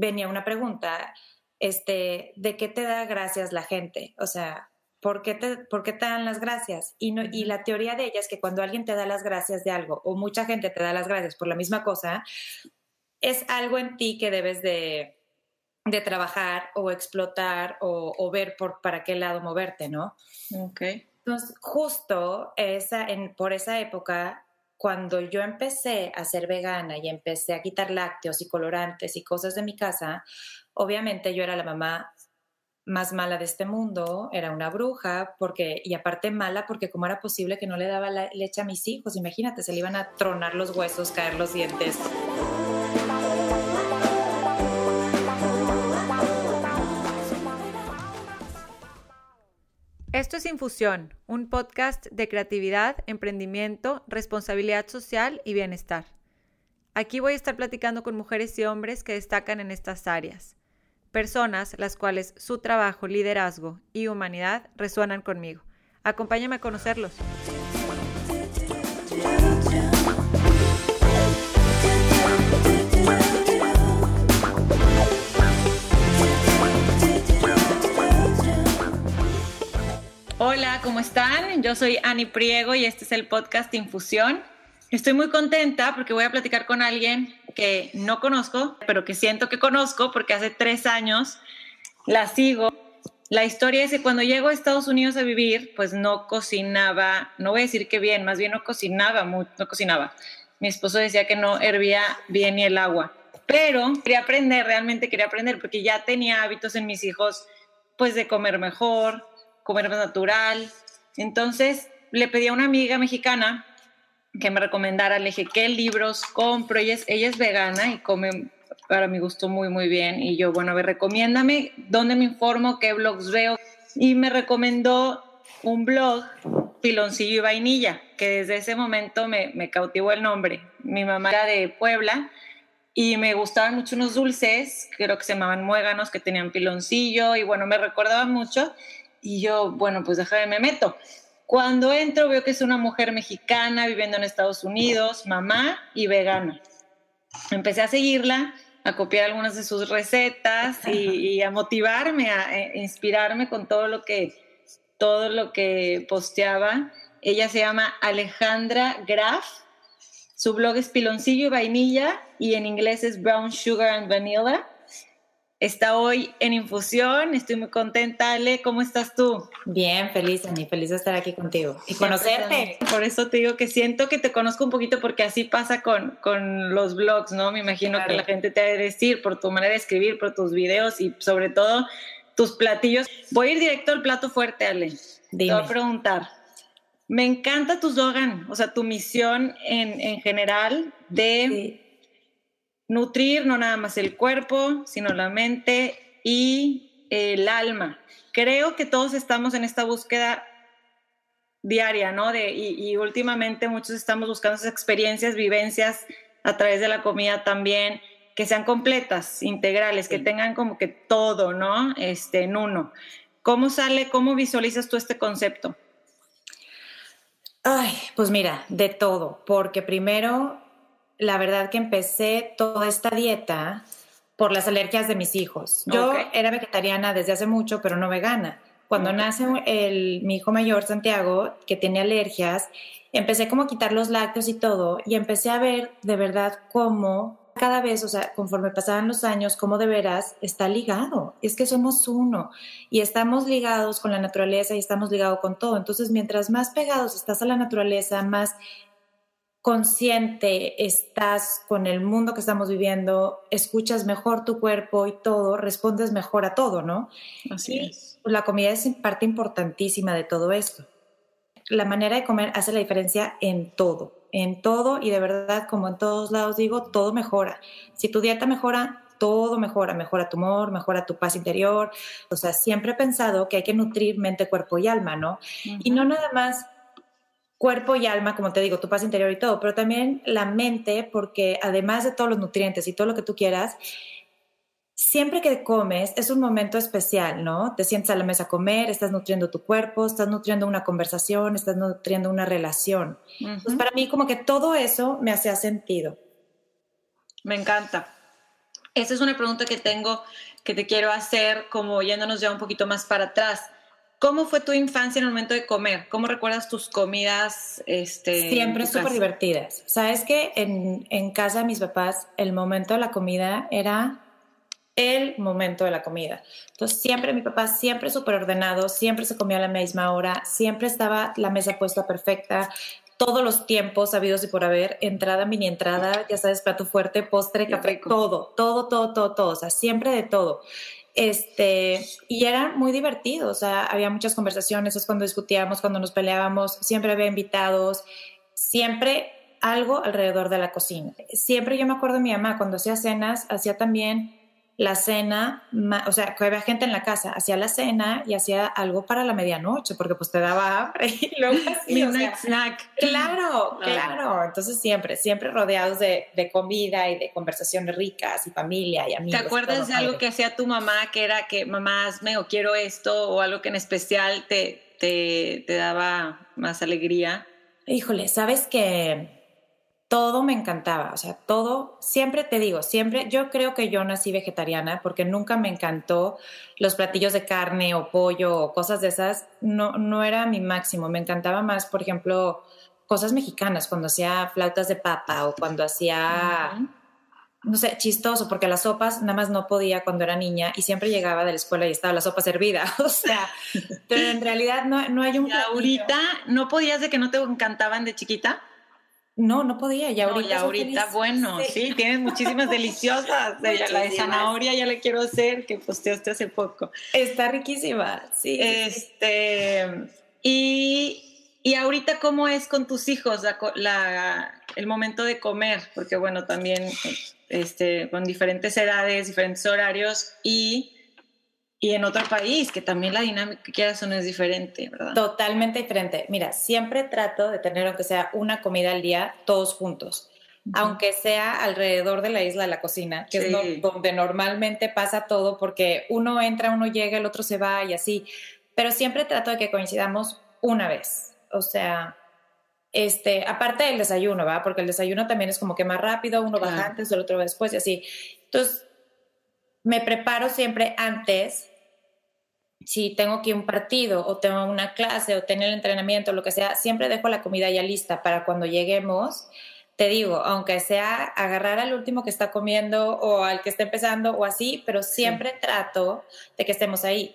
venía una pregunta, este, ¿de qué te da gracias la gente? O sea, ¿por qué te, por qué te dan las gracias? Y, no, y la teoría de ella es que cuando alguien te da las gracias de algo, o mucha gente te da las gracias por la misma cosa, es algo en ti que debes de, de trabajar o explotar o, o, ver por para qué lado moverte, ¿no? Ok. Entonces, justo esa, en, por esa época, cuando yo empecé a ser vegana y empecé a quitar lácteos y colorantes y cosas de mi casa, obviamente yo era la mamá más mala de este mundo, era una bruja, porque, y aparte mala, porque cómo era posible que no le daba la leche a mis hijos, imagínate, se le iban a tronar los huesos, caer los dientes. Esto es Infusión, un podcast de creatividad, emprendimiento, responsabilidad social y bienestar. Aquí voy a estar platicando con mujeres y hombres que destacan en estas áreas, personas las cuales su trabajo, liderazgo y humanidad resuenan conmigo. Acompáñame a conocerlos. Hola, ¿cómo están? Yo soy Ani Priego y este es el podcast Infusión. Estoy muy contenta porque voy a platicar con alguien que no conozco, pero que siento que conozco porque hace tres años la sigo. La historia es que cuando llego a Estados Unidos a vivir, pues no cocinaba, no voy a decir que bien, más bien no cocinaba, no cocinaba. Mi esposo decía que no hervía bien ni el agua, pero quería aprender, realmente quería aprender porque ya tenía hábitos en mis hijos, pues de comer mejor, comer natural. Entonces le pedí a una amiga mexicana que me recomendara, le dije, ¿qué libros compro? Ella es, ella es vegana y come para mi gusto muy, muy bien. Y yo, bueno, a ver, recomiéndame dónde me informo, qué blogs veo. Y me recomendó un blog, Piloncillo y Vainilla, que desde ese momento me, me cautivó el nombre. Mi mamá era de Puebla y me gustaban mucho unos dulces, creo que se llamaban muéganos, que tenían piloncillo y bueno, me recordaba mucho. Y yo, bueno, pues déjame, me meto. Cuando entro veo que es una mujer mexicana viviendo en Estados Unidos, mamá y vegana. Empecé a seguirla, a copiar algunas de sus recetas y, a motivarme, a, a, inspirarme con todo lo que todo lo que posteaba. Ella se llama Alejandra Graf. Su blog es Piloncillo y Vainilla y en inglés es Brown Sugar and Vanilla está hoy en infusión. Estoy muy contenta, Ale. ¿Cómo estás tú? Bien, feliz, Ani. Feliz de estar aquí contigo y conocerte. Por eso te digo que siento que te conozco un poquito porque así pasa con, con los blogs, ¿no? Me imagino claro. que la gente te ha de decir por tu manera de escribir, por tus videos y sobre todo tus platillos. Voy a ir directo al plato fuerte, Ale. Dime. Te voy a preguntar. Me encanta tu slogan, o sea, tu misión en, en general de... Sí nutrir no nada más el cuerpo, sino la mente y el alma. Creo que todos estamos en esta búsqueda diaria, ¿no? De, y, y, últimamente muchos estamos buscando esas experiencias, vivencias a través de la comida también, que sean completas, integrales, sí. que tengan como que todo, ¿no? Este, en uno. ¿Cómo sale, cómo visualizas tú este concepto? Ay, pues mira, de todo, porque primero la verdad que empecé toda esta dieta por las alergias de mis hijos. Yo okay. era vegetariana desde hace mucho, pero no vegana. Cuando okay. nace el, mi hijo mayor, Santiago, que tiene alergias, empecé como a quitar los lácteos y todo, y empecé a ver de verdad cómo cada vez, o sea, conforme pasaban los años, cómo de veras está ligado. Es que somos uno y estamos ligados con la naturaleza y estamos ligados con todo. Entonces, mientras más pegados estás a la naturaleza, más consciente estás con el mundo que estamos viviendo, escuchas mejor tu cuerpo y todo, respondes mejor a todo, ¿no? Así y es. La comida es parte importantísima de todo esto. La manera de comer hace la diferencia en todo, en todo y de verdad, como en todos lados digo, todo mejora. Si tu dieta mejora, todo mejora, mejora tu humor, mejora tu paz interior. O sea, siempre he pensado que hay que nutrir mente, cuerpo y alma, ¿no? Uh -huh. Y no nada más cuerpo y alma, como te digo, tu paz interior y todo, pero también la mente, porque además de todos los nutrientes y todo lo que tú quieras, siempre que comes es un momento especial, ¿no? Te sientes a la mesa a comer, estás nutriendo tu cuerpo, estás nutriendo una conversación, estás nutriendo una relación. Uh -huh. Entonces, para mí como que todo eso me hacía sentido. Me encanta. esa es una pregunta que tengo que te quiero hacer, como yéndonos ya un poquito más para atrás. ¿Cómo fue tu infancia en el momento de comer? ¿Cómo recuerdas tus comidas? Este, Siempre súper divertidas. Sabes que en, en casa de mis papás el momento de la comida era el momento de la comida. Entonces siempre mi papá, siempre súper ordenado, siempre se comía a la misma hora, siempre estaba la mesa puesta perfecta, todos los tiempos habidos y por haber, entrada, mini entrada, ya sabes, plato fuerte, postre, café, todo, todo, todo, todo, todo, o sea, siempre de todo. Este, y era muy divertido, o sea, había muchas conversaciones, es cuando discutíamos, cuando nos peleábamos, siempre había invitados, siempre algo alrededor de la cocina. Siempre yo me acuerdo de mi mamá, cuando hacía cenas, hacía también la cena, o sea, que había gente en la casa, hacía la cena y hacía algo para la medianoche, porque pues te daba hambre y luego así, o snack. Claro, claro. Entonces siempre, siempre rodeados de, de, comida y de conversaciones ricas y familia y amigos. ¿Te acuerdas de algo que hacía tu mamá, que era que mamá hazme o quiero esto, o algo que en especial te, te, te daba más alegría? Híjole, sabes que todo me encantaba, o sea, todo, siempre te digo, siempre, yo creo que yo nací vegetariana porque nunca me encantó los platillos de carne o pollo o cosas de esas, no, no era mi máximo, me encantaba más, por ejemplo, cosas mexicanas, cuando hacía flautas de papa o cuando hacía, no sé, chistoso, porque las sopas nada más no podía cuando era niña y siempre llegaba de la escuela y estaba la sopa servida, o sea, pero en realidad no, no hay un... ¿Y ahorita no podías de que no te encantaban de chiquita? No, no podía, ya ahorita. No, ahorita, bueno, sí. tienes muchísimas deliciosas. la de zanahoria ya la quiero hacer, que posteaste hace poco. Está riquísima, sí. Este, y, y ahorita, ¿cómo es con tus hijos la, el momento de comer? Porque, bueno, también este, con diferentes edades, diferentes horarios y y en otro país, que también la dinámica que quieras no es diferente, ¿verdad? Totalmente diferente. Mira, siempre trato de tener, aunque sea una comida al día, todos juntos. Aunque sea alrededor de la isla de la cocina, que es donde normalmente pasa todo, porque uno entra, uno llega, el otro se va y así. Pero siempre trato de que coincidamos una vez. O sea, este, aparte del desayuno, ¿va? Porque el desayuno también es como que más rápido, uno va antes, el otro va después y así. Entonces, me preparo siempre antes si tengo que ir un partido o tengo una clase o tener el entrenamiento, lo que sea, siempre dejo la comida ya lista para cuando lleguemos. Te digo, aunque sea agarrar al último que está comiendo o al que está empezando o así, pero siempre trato de que estemos ahí.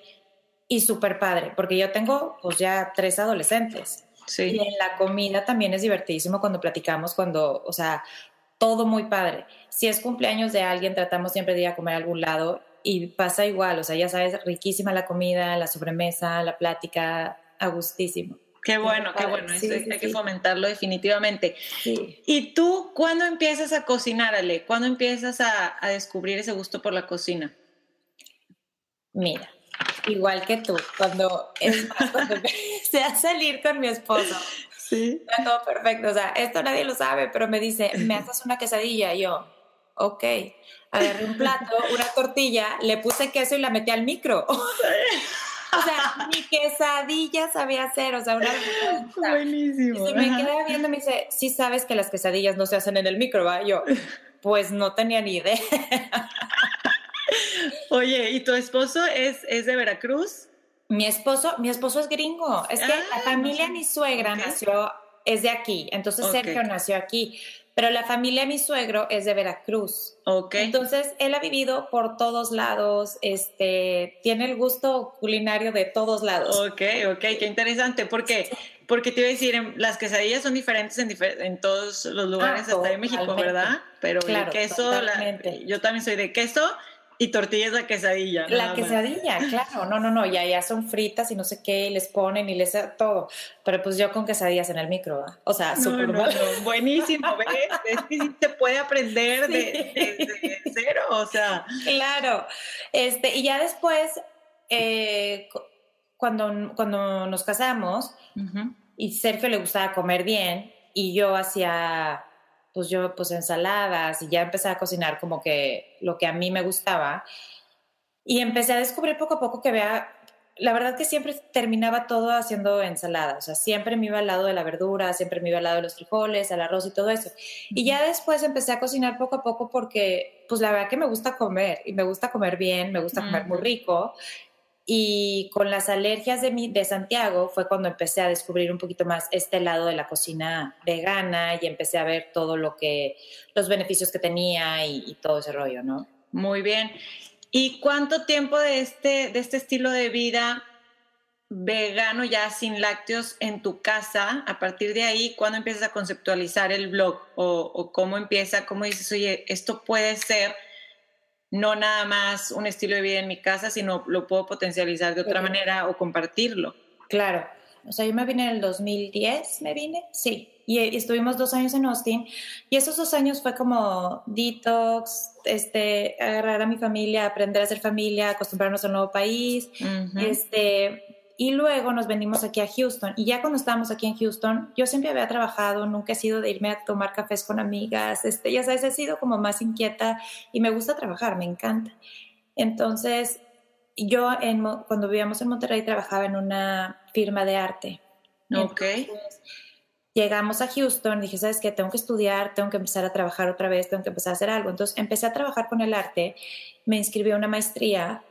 Y súper padre, porque yo tengo pues ya tres adolescentes. Sí. Y en la comida también es divertidísimo cuando platicamos, cuando, o sea, todo muy padre. Si es cumpleaños de alguien, tratamos siempre de ir a comer a algún lado y pasa igual, o sea, ya sabes, riquísima la comida, la sobremesa, la plática, a gustísimo. Qué bueno, qué bueno, hay que fomentarlo definitivamente. ¿Y tú cuándo empiezas a cocinar, Ale? ¿Cuándo empiezas a, descubrir ese gusto por la cocina? Mira, igual que tú, cuando, es cuando empecé a salir con mi esposo, sí. todo perfecto, o sea, esto nadie lo sabe, pero me dice, me haces una quesadilla, y yo, ok, agarré un plato, una tortilla, le puse queso y la metí al micro. o sea, mi quesadilla sabía hacer, o sea, una Buenísimo. Y me quedé viendo y me dice, sí sabes que las quesadillas no se hacen en el micro, ¿va? Yo, pues no tenía ni idea. Oye, ¿y tu esposo es, es de Veracruz? Mi esposo, mi esposo es gringo. Es que la ah, familia de mi suegra nació, es de aquí. Entonces Sergio nació aquí pero la familia de mi suegro es de Veracruz. Ok. Entonces, él ha vivido por todos lados, este, tiene el gusto culinario de todos lados. Ok, ok, qué interesante. ¿Por qué? Porque te iba a decir, las quesadillas son diferentes en, en todos los lugares, ah, hasta en México, ¿verdad? Pero el queso, yo también soy de queso y tortillas la quesadilla. La quesadilla, claro. No, no, no, ya, ya son fritas y no sé qué, y les ponen y les todo. Pero pues yo con quesadillas en el micro, o sea, súper no, buenísimo, ¿ves? Es que sí se puede aprender de, cero, o sea. Claro. Este, y ya después, eh, cuando, cuando nos casamos, y Sergio le gustaba comer bien, y yo hacía pues yo pues ensaladas y ya empecé a cocinar como que lo que a mí me gustaba. Y empecé a descubrir poco a poco que había la verdad que siempre terminaba todo haciendo ensalada, o sea, siempre me iba al lado de la verdura, siempre me iba al lado de los frijoles, al arroz y todo eso. Y ya después empecé a cocinar poco a poco porque, pues la verdad que me gusta comer y me gusta comer bien, me gusta comer muy rico. Y con las alergias de, mi, de Santiago fue cuando empecé a descubrir un poquito más este lado de la cocina vegana y empecé a ver todo lo que, los beneficios que tenía y, todo ese rollo, ¿no? Muy bien. ¿Y cuánto tiempo de este, de este estilo de vida vegano ya sin lácteos en tu casa? A partir de ahí, ¿cuándo empiezas a conceptualizar el blog? ¿O, o cómo empieza? ¿Cómo dices, oye, esto puede ser no nada más un estilo de vida en mi casa, sino lo puedo potencializar de otra manera o compartirlo. Claro. O sea, yo me vine en el 2010, me vine, sí. Y, estuvimos dos años en Austin. Y esos dos años fue como detox, este, agarrar a mi familia, aprender a ser familia, acostumbrarnos al nuevo país. Este, y luego nos venimos aquí a Houston. Y ya cuando estábamos aquí en Houston, yo siempre había trabajado, nunca he sido de irme a tomar cafés con amigas. Este, ya sabes, he sido como más inquieta y me gusta trabajar, me encanta. Entonces, yo en, cuando vivíamos en Monterrey trabajaba en una firma de arte. Ok. llegamos a Houston, dije, ¿sabes qué? Tengo que estudiar, tengo que empezar a trabajar otra vez, tengo que empezar a hacer algo. Entonces empecé a trabajar con el arte, me inscribí a una maestría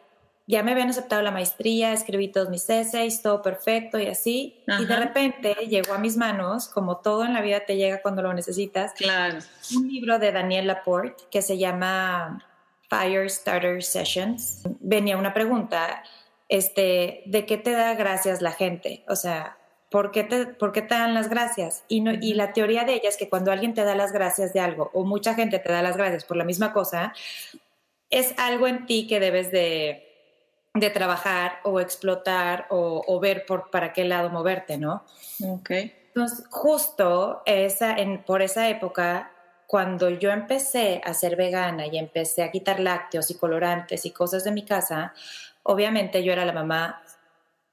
ya me habían aceptado la maestría, escribí todos mis essays, todo perfecto y así. Y de repente llegó a mis manos, como todo en la vida te llega cuando lo necesitas, claro. un libro de Daniel Laporte que se llama Fire Starter Sessions. Venía una pregunta, este, ¿de qué te da gracias la gente? O sea, ¿por qué te, por qué te dan las gracias? Y, no, y la teoría de ella es que cuando alguien te da las gracias de algo, o mucha gente te da las gracias por la misma cosa, es algo en ti que debes de de trabajar o explotar o, ver por para qué lado moverte, ¿no? Ok. Entonces, justo esa, en, por esa época, cuando yo empecé a ser vegana y empecé a quitar lácteos y colorantes y cosas de mi casa, obviamente yo era la mamá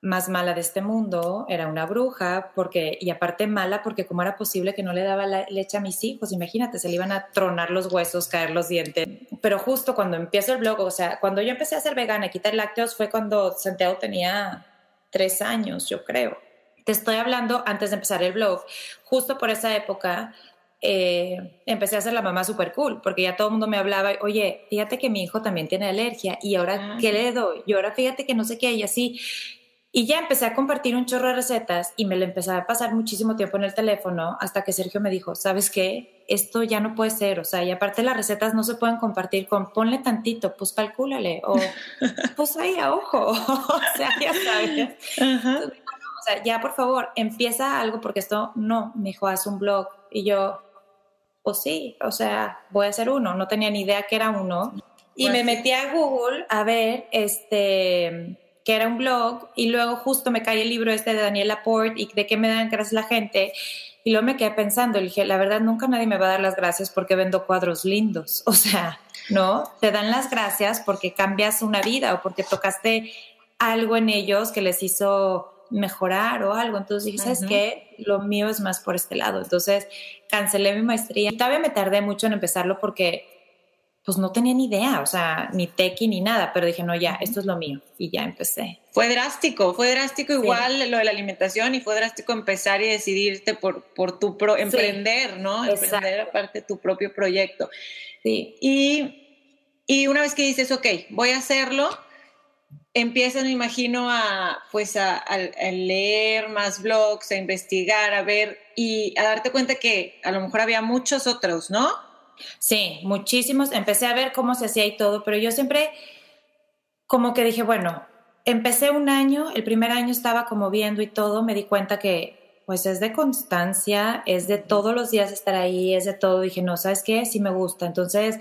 más mala de este mundo, era una bruja, porque, y aparte mala, porque cómo era posible que no le daba la leche a mis hijos, imagínate, se le iban a tronar los huesos, caer los dientes. Pero justo cuando empiezo el blog, o sea, cuando yo empecé a ser vegana y quitar lácteos fue cuando Santiago tenía tres años, yo creo. Te estoy hablando antes de empezar el blog, justo por esa época. Eh, empecé a ser la mamá súper cool, porque ya todo el mundo me hablaba, oye, fíjate que mi hijo también tiene alergia, y ahora, ¿qué le doy? Y ahora fíjate que no sé qué, y así. Y ya empecé a compartir un chorro de recetas y me lo empecé a pasar muchísimo tiempo en el teléfono hasta que Sergio me dijo, ¿sabes qué? Esto ya no puede ser, o sea, y aparte las recetas no se pueden compartir con ponle tantito, pues calcúlale, o pues ahí a ojo, o sea, ya sabes. o sea, ya por favor, empieza algo porque esto no, me dijo, haz un blog. Y yo, pues sí, o sea, voy a hacer uno, no tenía ni idea que era uno. Y me metí a Google a ver, este que era un blog, y luego justo me cae el libro este de Daniel Laporte y de qué me dan gracias la gente. Y luego me quedé pensando, y dije, la verdad, nunca nadie me va a dar las gracias porque vendo cuadros lindos. O sea, ¿no? Te dan las gracias porque cambias una vida o porque tocaste algo en ellos que les hizo mejorar o algo. Entonces dije, ¿sabes qué? Lo mío es más por este lado. Entonces cancelé mi maestría. Y todavía me tardé mucho en empezarlo porque pues no tenía ni idea, o sea, ni tequi ni nada, pero dije, no, ya, esto es lo mío y ya empecé. Fue drástico, fue drástico igual lo de la alimentación y fue drástico empezar y decidirte por, por tu pro, emprender, ¿no? Emprender aparte tu propio proyecto. Sí. Y, y, una vez que dices, ok, voy a hacerlo, empiezas, me imagino, a, pues a, a leer más blogs, a investigar, a ver y a darte cuenta que a lo mejor había muchos otros, ¿no? Sí, muchísimos. Empecé a ver cómo se hacía y todo, pero yo siempre como que dije, bueno, empecé un año, el primer año estaba como viendo y todo, me di cuenta que pues es de constancia, es de todos los días estar ahí, es de todo. Dije, no, ¿sabes qué? Sí me gusta. Entonces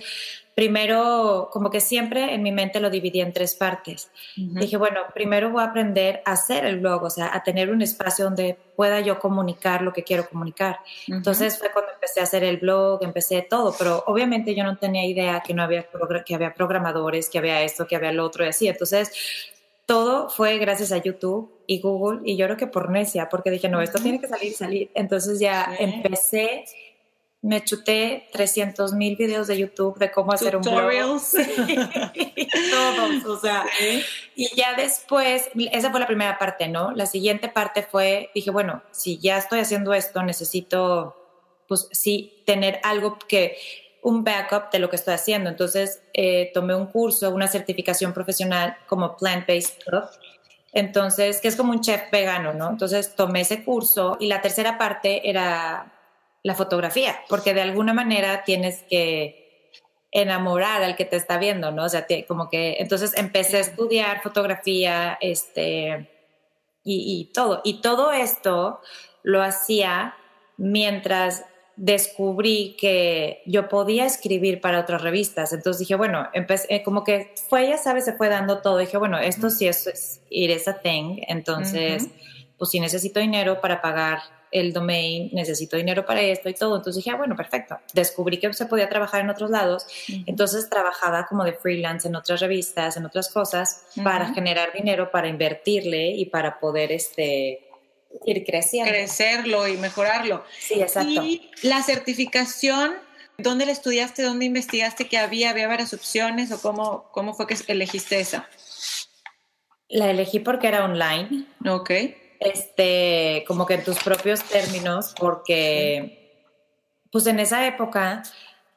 primero, como que siempre en mi mente lo dividí en tres partes. Dije, bueno, primero voy a aprender a hacer el blog, o sea, a tener un espacio donde pueda yo comunicar lo que quiero comunicar. Entonces fue cuando empecé a hacer el blog, empecé todo, pero obviamente yo no tenía idea que no había, que había programadores, que había esto, que había lo otro y así. Entonces, todo fue gracias a YouTube y Google y yo creo que por necia, porque dije, no, esto tiene que salir, salir. Entonces ya empecé me chuté 300 mil videos de YouTube de cómo hacer un blog. Todos, o sea. Y ya después, esa fue la primera parte, ¿no? La siguiente parte fue, dije, bueno, si ya estoy haciendo esto, necesito, pues sí, tener algo que, un backup de lo que estoy haciendo. Entonces, eh, tomé un curso, una certificación profesional como plant-based Entonces, que es como un chef vegano, ¿no? Entonces, tomé ese curso y la tercera parte era la fotografía, porque de alguna manera tienes que enamorar al que te está viendo, ¿no? O sea, como que entonces empecé a estudiar fotografía, este, y, y todo. Y todo esto lo hacía mientras descubrí que yo podía escribir para otras revistas. Entonces dije, bueno, empecé, eh, como que fue, ya sabes, se fue dando todo. Dije, bueno, esto sí es, es it is a thing. Entonces, pues si necesito dinero para pagar el domain, necesito dinero para esto y todo. Entonces dije, ah, bueno, perfecto. Descubrí que se podía trabajar en otros lados. Entonces trabajaba como de freelance en otras revistas, en otras cosas, para generar dinero, para invertirle y para poder este, ir creciendo. Crecerlo y mejorarlo. Sí, exacto. Y la certificación, ¿dónde la estudiaste? ¿Dónde investigaste que había? ¿Había varias opciones o cómo, cómo fue que elegiste esa? La elegí porque era online. Ok este, como que en tus propios términos, porque pues en esa época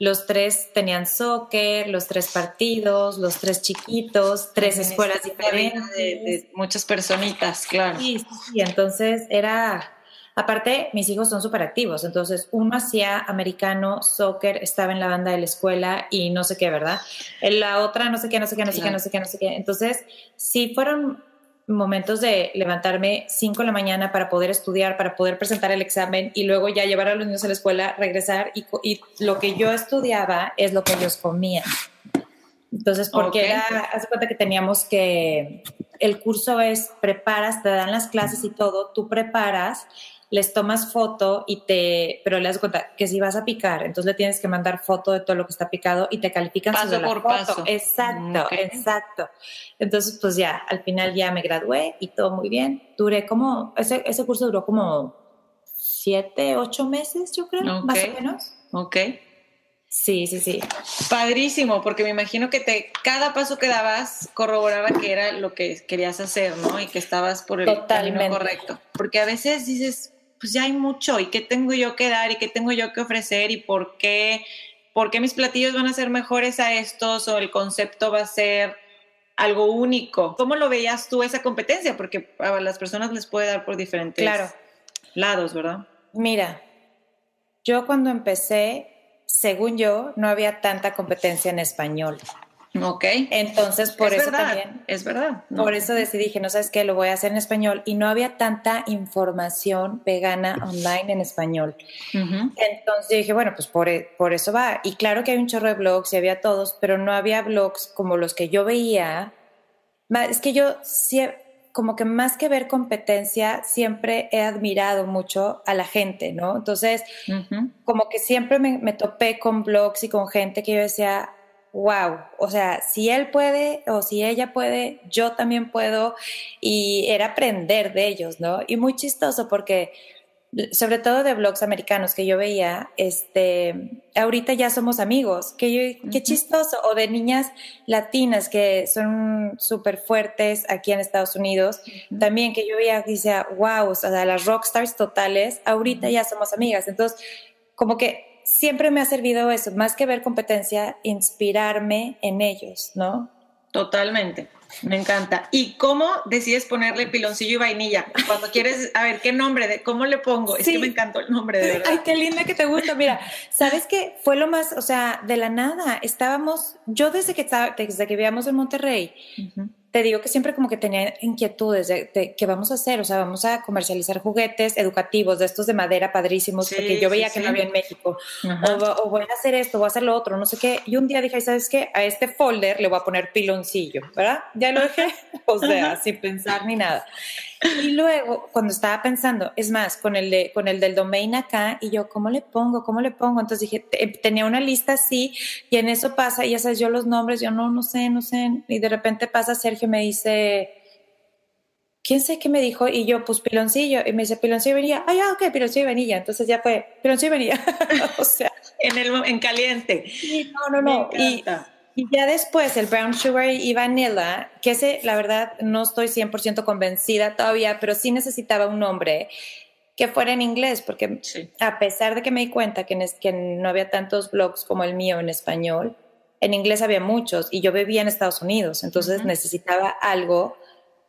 los tres tenían soccer, los tres partidos, los tres chiquitos, tres escuelas diferentes. De, muchas personitas, claro. Sí, sí, entonces era... Aparte, mis hijos son súper activos, entonces uno hacía americano, soccer, estaba en la banda de la escuela y no sé qué, ¿verdad? La otra no sé qué, no sé qué, no sé qué, no sé qué, no sé qué. Entonces, sí fueron momentos de levantarme 5 de la mañana para poder estudiar, para poder presentar el examen y luego ya llevar a los niños a la escuela, regresar y, y lo que yo estudiaba es lo que ellos comían. Entonces, porque era, hace cuenta que teníamos que, el curso es, preparas, te dan las clases y todo, tú preparas les tomas foto y te, pero le das cuenta que si vas a picar, entonces le tienes que mandar foto de todo lo que está picado y te califican paso por paso. Exacto, exacto. Entonces, pues ya, al final ya me gradué y todo muy bien. Duré como, ese, ese curso duró como siete, ocho meses, yo creo, más o menos. Ok. Sí, sí, sí. Padrísimo, porque me imagino que te, cada paso que dabas corroboraba que era lo que querías hacer, ¿no? Y que estabas por el camino correcto. Porque a veces dices, pues ya hay mucho y qué tengo yo que dar y qué tengo yo que ofrecer y por qué, por qué mis platillos van a ser mejores a estos o el concepto va a ser algo único. ¿Cómo lo veías tú esa competencia? Porque a las personas les puede dar por diferentes claro. lados, ¿verdad? Mira, yo cuando empecé, según yo, no había tanta competencia en español. Ok. Entonces, por eso también. Es verdad. Por eso decidí que no sabes qué, lo voy a hacer en español. Y no había tanta información vegana online en español. Entonces dije, bueno, pues por, e, por, eso va. Y claro que hay un chorro de blogs y había todos, pero no había blogs como los que yo veía. Es que yo como que más que ver competencia, siempre he admirado mucho a la gente, ¿no? Entonces, como que siempre me, me topé con blogs y con gente que yo decía, wow, o sea, si él puede o si ella puede, yo también puedo y era aprender de ellos, ¿no? Y muy chistoso porque sobre todo de blogs americanos que yo veía, este, ahorita ya somos amigos, que qué chistoso, o de niñas latinas que son súper fuertes aquí en Estados Unidos, también que yo veía decía, wow, o sea, las rockstars totales, ahorita ya somos amigas, entonces, como que siempre me ha servido eso, más que ver competencia, inspirarme en ellos, ¿no? Totalmente, me encanta. ¿Y cómo decides ponerle piloncillo y vainilla? Cuando quieres, a ver, ¿qué nombre? De, ¿Cómo le pongo? Es que me encantó el nombre, de verdad. Ay, qué linda que te gusta. Mira, ¿sabes qué? Fue lo más, o sea, de la nada. Estábamos, yo desde que, desde que vivíamos en Monterrey, te digo que siempre como que tenía inquietudes de, qué vamos a hacer, o sea, vamos a comercializar juguetes educativos de estos de madera padrísimos, porque yo veía que no había en México, o, voy a hacer esto, voy a hacer lo otro, no sé qué, y un día dije, ¿sabes qué? A este folder le voy a poner piloncillo, ¿verdad? Ya lo dejé, o sea, sin pensar ni nada. Y luego, cuando estaba pensando, es más, con el, de, con el del domain acá, y yo, ¿cómo le pongo? ¿Cómo le pongo? Entonces dije, tenía una lista así, y en eso pasa, y ya sabes, yo los nombres, yo no, no sé, no sé, y de repente pasa Sergio me dice, quién sé qué me dijo, y yo, pues piloncillo, y me dice piloncillo y vainilla, ah, ya, ok, piloncillo y vainilla, entonces ya fue piloncillo y vainilla, o sea. En, el, en caliente. no, no, no, y, y, ya después el brown sugar y vanilla, que ese, la verdad, no estoy 100% convencida todavía, pero sí necesitaba un nombre que fuera en inglés, porque a pesar de que me di cuenta que, que no había tantos blogs como el mío en español, en inglés había muchos y yo vivía en Estados Unidos, entonces necesitaba algo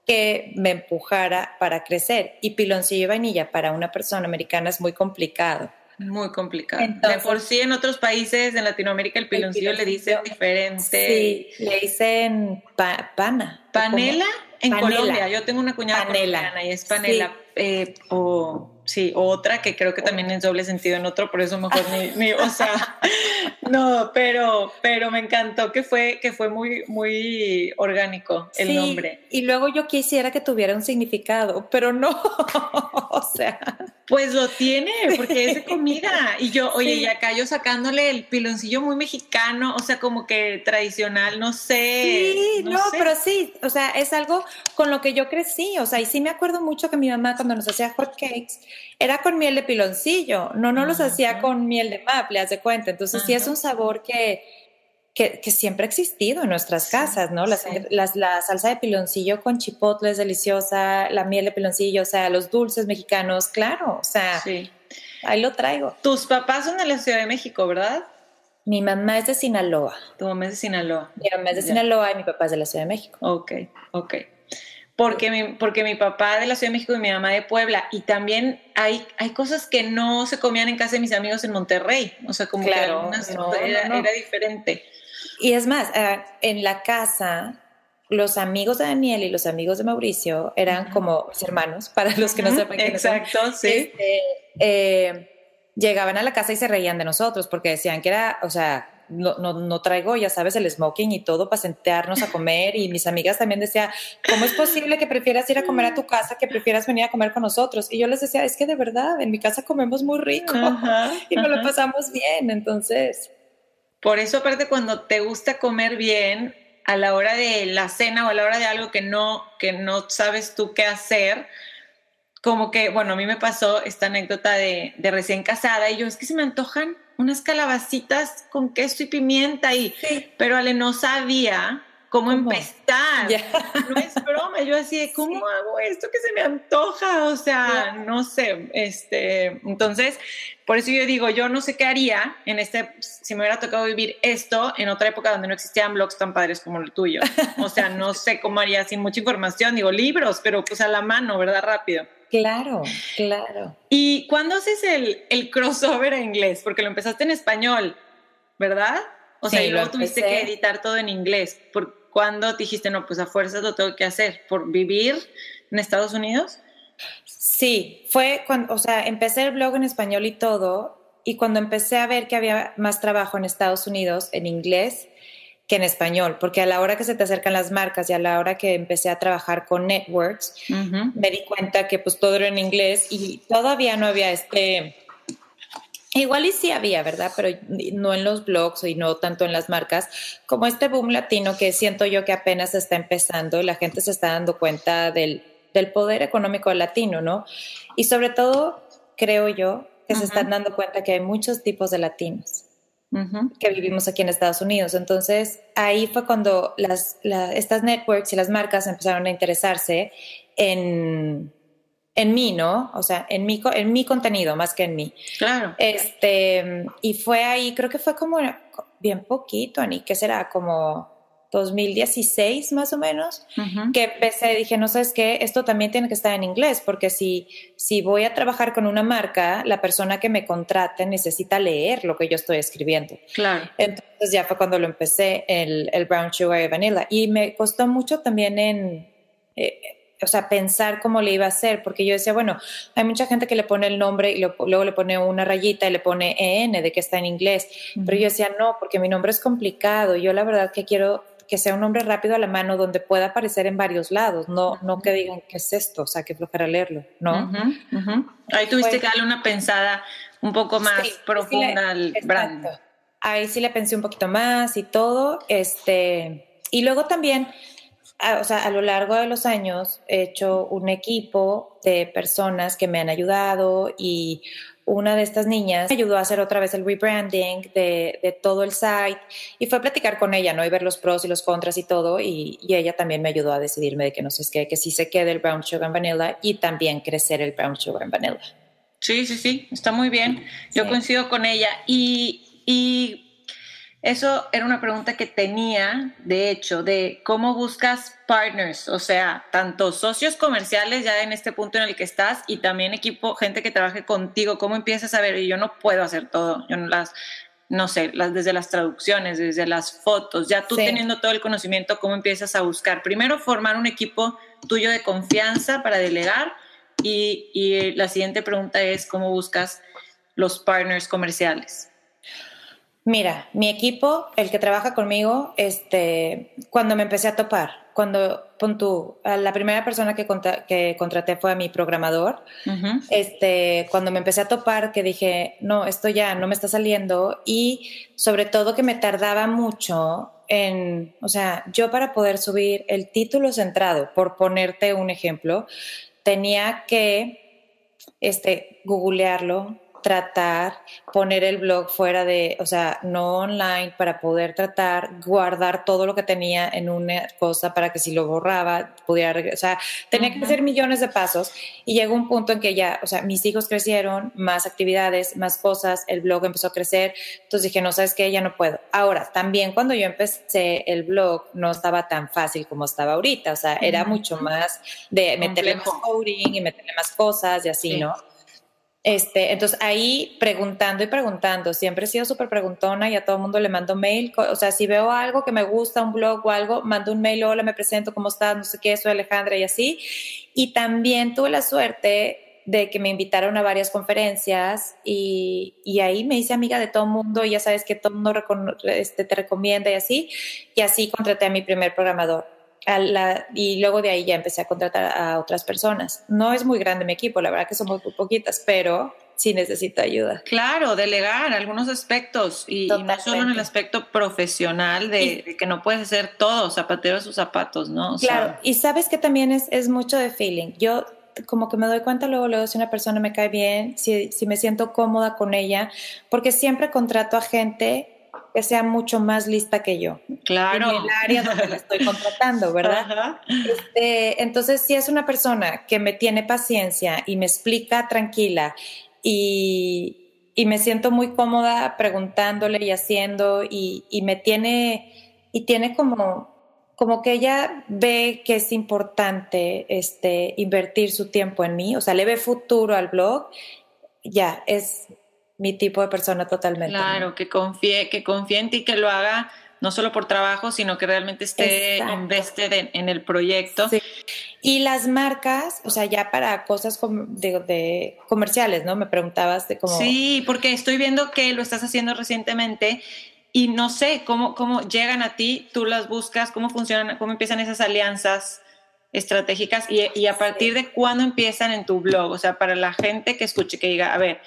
que me empujara para crecer. Y piloncillo y vainilla para una persona americana es muy complicado. Muy complicado. de por sí en otros países en Latinoamérica el piloncillo, le dicen diferente. Sí, le dicen pana. Panela en Colombia. Yo tengo una cuñada panela. y es panela. Eh, o sí, otra que creo que también es doble sentido en otro, por eso mejor ni, o sea, no, pero, pero me encantó que fue, que fue muy, muy orgánico el nombre. Y luego yo quisiera que tuviera un significado, pero no, o sea. Pues lo tiene, porque es de comida. Y yo, oye, y acá yo sacándole el piloncillo muy mexicano, o sea, como que tradicional, no sé. Sí, no, pero sí, o sea, es algo con lo que yo crecí, o sea, y sí me acuerdo mucho que mi mamá cuando nos hacía hot cakes, era con miel de piloncillo, no, no los hacía con miel de maple, haz de cuenta. Entonces sí es un sabor que, que, siempre ha existido en nuestras casas, ¿no? La, la, salsa de piloncillo con chipotle es deliciosa, la miel de piloncillo, o sea, los dulces mexicanos, claro, o sea, ahí lo traigo. Tus papás son de la Ciudad de México, ¿verdad? Mi mamá es de Sinaloa. Tu mamá es de Sinaloa. Mi mamá es de Sinaloa y mi papá es de la Ciudad de México. Ok, ok porque mi, porque mi papá de la Ciudad de México y mi mamá de Puebla, y también hay, hay cosas que no se comían en casa de mis amigos en Monterrey, o sea, como que era, diferente. Y es más, eh, en la casa, los amigos de Daniel y los amigos de Mauricio eran como mis hermanos, para los que no sepan Exacto, sí. Este, eh, llegaban a la casa y se reían de nosotros porque decían que era, o sea, no, no, traigo, ya sabes, el smoking y todo para sentarnos a comer. Y mis amigas también decían, ¿cómo es posible que prefieras ir a comer a tu casa que prefieras venir a comer con nosotros? Y yo les decía, es que de verdad, en mi casa comemos muy rico y nos lo pasamos bien. Entonces. Por eso, aparte, cuando te gusta comer bien, a la hora de la cena o a la hora de algo que no, que no sabes tú qué hacer, como que, bueno, a mí me pasó esta anécdota de, de recién casada y yo, es que se me antojan unas calabacitas con queso y pimienta y pero Ale no sabía cómo, empezar. No es broma, yo así, ¿cómo hago esto que se me antoja? O sea, no sé, este, entonces, por eso yo digo, yo no sé qué haría en este, si me hubiera tocado vivir esto en otra época donde no existían blogs tan padres como el tuyo. O sea, no sé cómo haría sin mucha información, digo libros, pero pues a la mano, ¿verdad? Rápido. Claro, claro. ¿Y cuándo haces el, el crossover a inglés? Porque lo empezaste en español, ¿verdad? O sea, y luego tuviste que editar todo en inglés. ¿Por cuándo dijiste, no, pues a fuerzas lo tengo que hacer? ¿Por vivir en Estados Unidos? Sí, fue cuando, o sea, empecé el blog en español y todo, y cuando empecé a ver que había más trabajo en Estados Unidos en inglés, que en español, porque a la hora que se te acercan las marcas y a la hora que empecé a trabajar con networks, me di cuenta que pues todo era en inglés y todavía no había este... Igual y sí había, ¿verdad? Pero no en los blogs y no tanto en las marcas, como este boom latino que siento yo que apenas está empezando y la gente se está dando cuenta del, del poder económico latino, ¿no? Y sobre todo, creo yo, que se están dando cuenta que hay muchos tipos de latinos que vivimos aquí en Estados Unidos. Entonces, ahí fue cuando las, estas networks y las marcas empezaron a interesarse en, en mí, ¿no? O sea, en mi, en mi contenido más que en mí. Claro. Este, y fue ahí, creo que fue como bien poquito, Ani, ¿qué será? Como 2016 más o menos, que empecé, dije, no sabes qué, esto también tiene que estar en inglés, porque si, si voy a trabajar con una marca, la persona que me contrate necesita leer lo que yo estoy escribiendo. Claro. Entonces ya fue cuando lo empecé, el, el brown sugar y vanilla. Y me costó mucho también en... Eh, o sea, pensar cómo le iba a hacer, porque yo decía, bueno, hay mucha gente que le pone el nombre y luego le pone una rayita y le pone EN de que está en inglés, pero yo decía, no, porque mi nombre es complicado, yo la verdad que quiero que sea un nombre rápido a la mano donde pueda aparecer en varios lados, no, no que digan qué es esto, o sea, que flojera leerlo, ¿no? Ahí tuviste que darle una pensada un poco más profunda al brand. Ahí sí le pensé un poquito más y todo, este, y luego también a, o sea, a lo largo de los años he hecho un equipo de personas que me han ayudado y una de estas niñas me ayudó a hacer otra vez el rebranding de, todo el site y fue a platicar con ella, ¿no? Y ver los pros y los contras y todo. Y, ella también me ayudó a decidirme de que no sé qué, que sí se quede el brown sugar and vanilla y también crecer el brown sugar and vanilla. Sí, sí, sí, está muy bien. Yo coincido con ella. Y, y eso era una pregunta que tenía, de hecho, de cómo buscas partners, o sea, tanto socios comerciales ya en este punto en el que estás y también equipo, gente que trabaje contigo, cómo empiezas a ver, y yo no puedo hacer todo, yo no las, no sé, las, desde las traducciones, desde las fotos, ya tú teniendo todo el conocimiento, cómo empiezas a buscar. Primero, formar un equipo tuyo de confianza para delegar y, y la siguiente pregunta es cómo buscas los partners comerciales. Mira, mi equipo, el que trabaja conmigo, este, cuando me empecé a topar, cuando pon tú, la primera persona que, que contraté fue a mi programador, este, cuando me empecé a topar, que dije, no, esto ya no me está saliendo y sobre todo que me tardaba mucho en, o sea, yo para poder subir el título centrado, por ponerte un ejemplo, tenía que, este, googlearlo, tratar, poner el blog fuera de, o sea, no online para poder tratar, guardar todo lo que tenía en una cosa para que si lo borraba pudiera, o sea, tenía que hacer millones de pasos y llegó un punto en que ya, o sea, mis hijos crecieron, más actividades, más cosas, el blog empezó a crecer, entonces dije, no sabes qué, ya no puedo. Ahora, también cuando yo empecé el blog no estaba tan fácil como estaba ahorita, o sea, era mucho más de meterle más coding y meterle más cosas y así, ¿no? Este, entonces ahí preguntando y preguntando, siempre he sido súper preguntona y a todo el mundo le mando mail, o sea, si veo algo que me gusta, un blog o algo, mando un mail, hola, me presento, ¿cómo estás? No sé qué, soy Alejandra y así. Y también tuve la suerte de que me invitaron a varias conferencias y, y ahí me hice amiga de todo el mundo y ya sabes que todo el mundo este, te recomienda y así. Y así contraté a mi primer programador y luego de ahí ya empecé a contratar a otras personas. No es muy grande mi equipo, la verdad que somos muy poquitas, pero sí necesito ayuda. Claro, delegar algunos aspectos y, no solo en el aspecto profesional de, que no puedes hacer todo, zapatero a sus zapatos, ¿no? claro, y sabes que también es, es mucho de feeling. Yo como que me doy cuenta luego, luego si una persona me cae bien, si, si me siento cómoda con ella, porque siempre contrato a gente que sea mucho más lista que yo. Claro. En el área donde la estoy contratando, ¿verdad? Este, entonces, si es una persona que me tiene paciencia y me explica tranquila y, y me siento muy cómoda preguntándole y haciendo y, y me tiene, y tiene como como que ella ve que es importante este, invertir su tiempo en mí, o sea, le ve futuro al blog, ya, es, mi tipo de persona totalmente. Claro, que confíe, que confíe en ti, que lo haga no solo por trabajo, sino que realmente esté invested en, el proyecto. Y las marcas, o sea, ya para cosas de, comerciales, ¿no? Me preguntabas de cómo... Sí, porque estoy viendo que lo estás haciendo recientemente y no sé cómo, cómo llegan a ti, tú las buscas, cómo funcionan, cómo empiezan esas alianzas estratégicas y, y a partir de cuándo empiezan en tu blog, o sea, para la gente que escuche, que diga, a ver,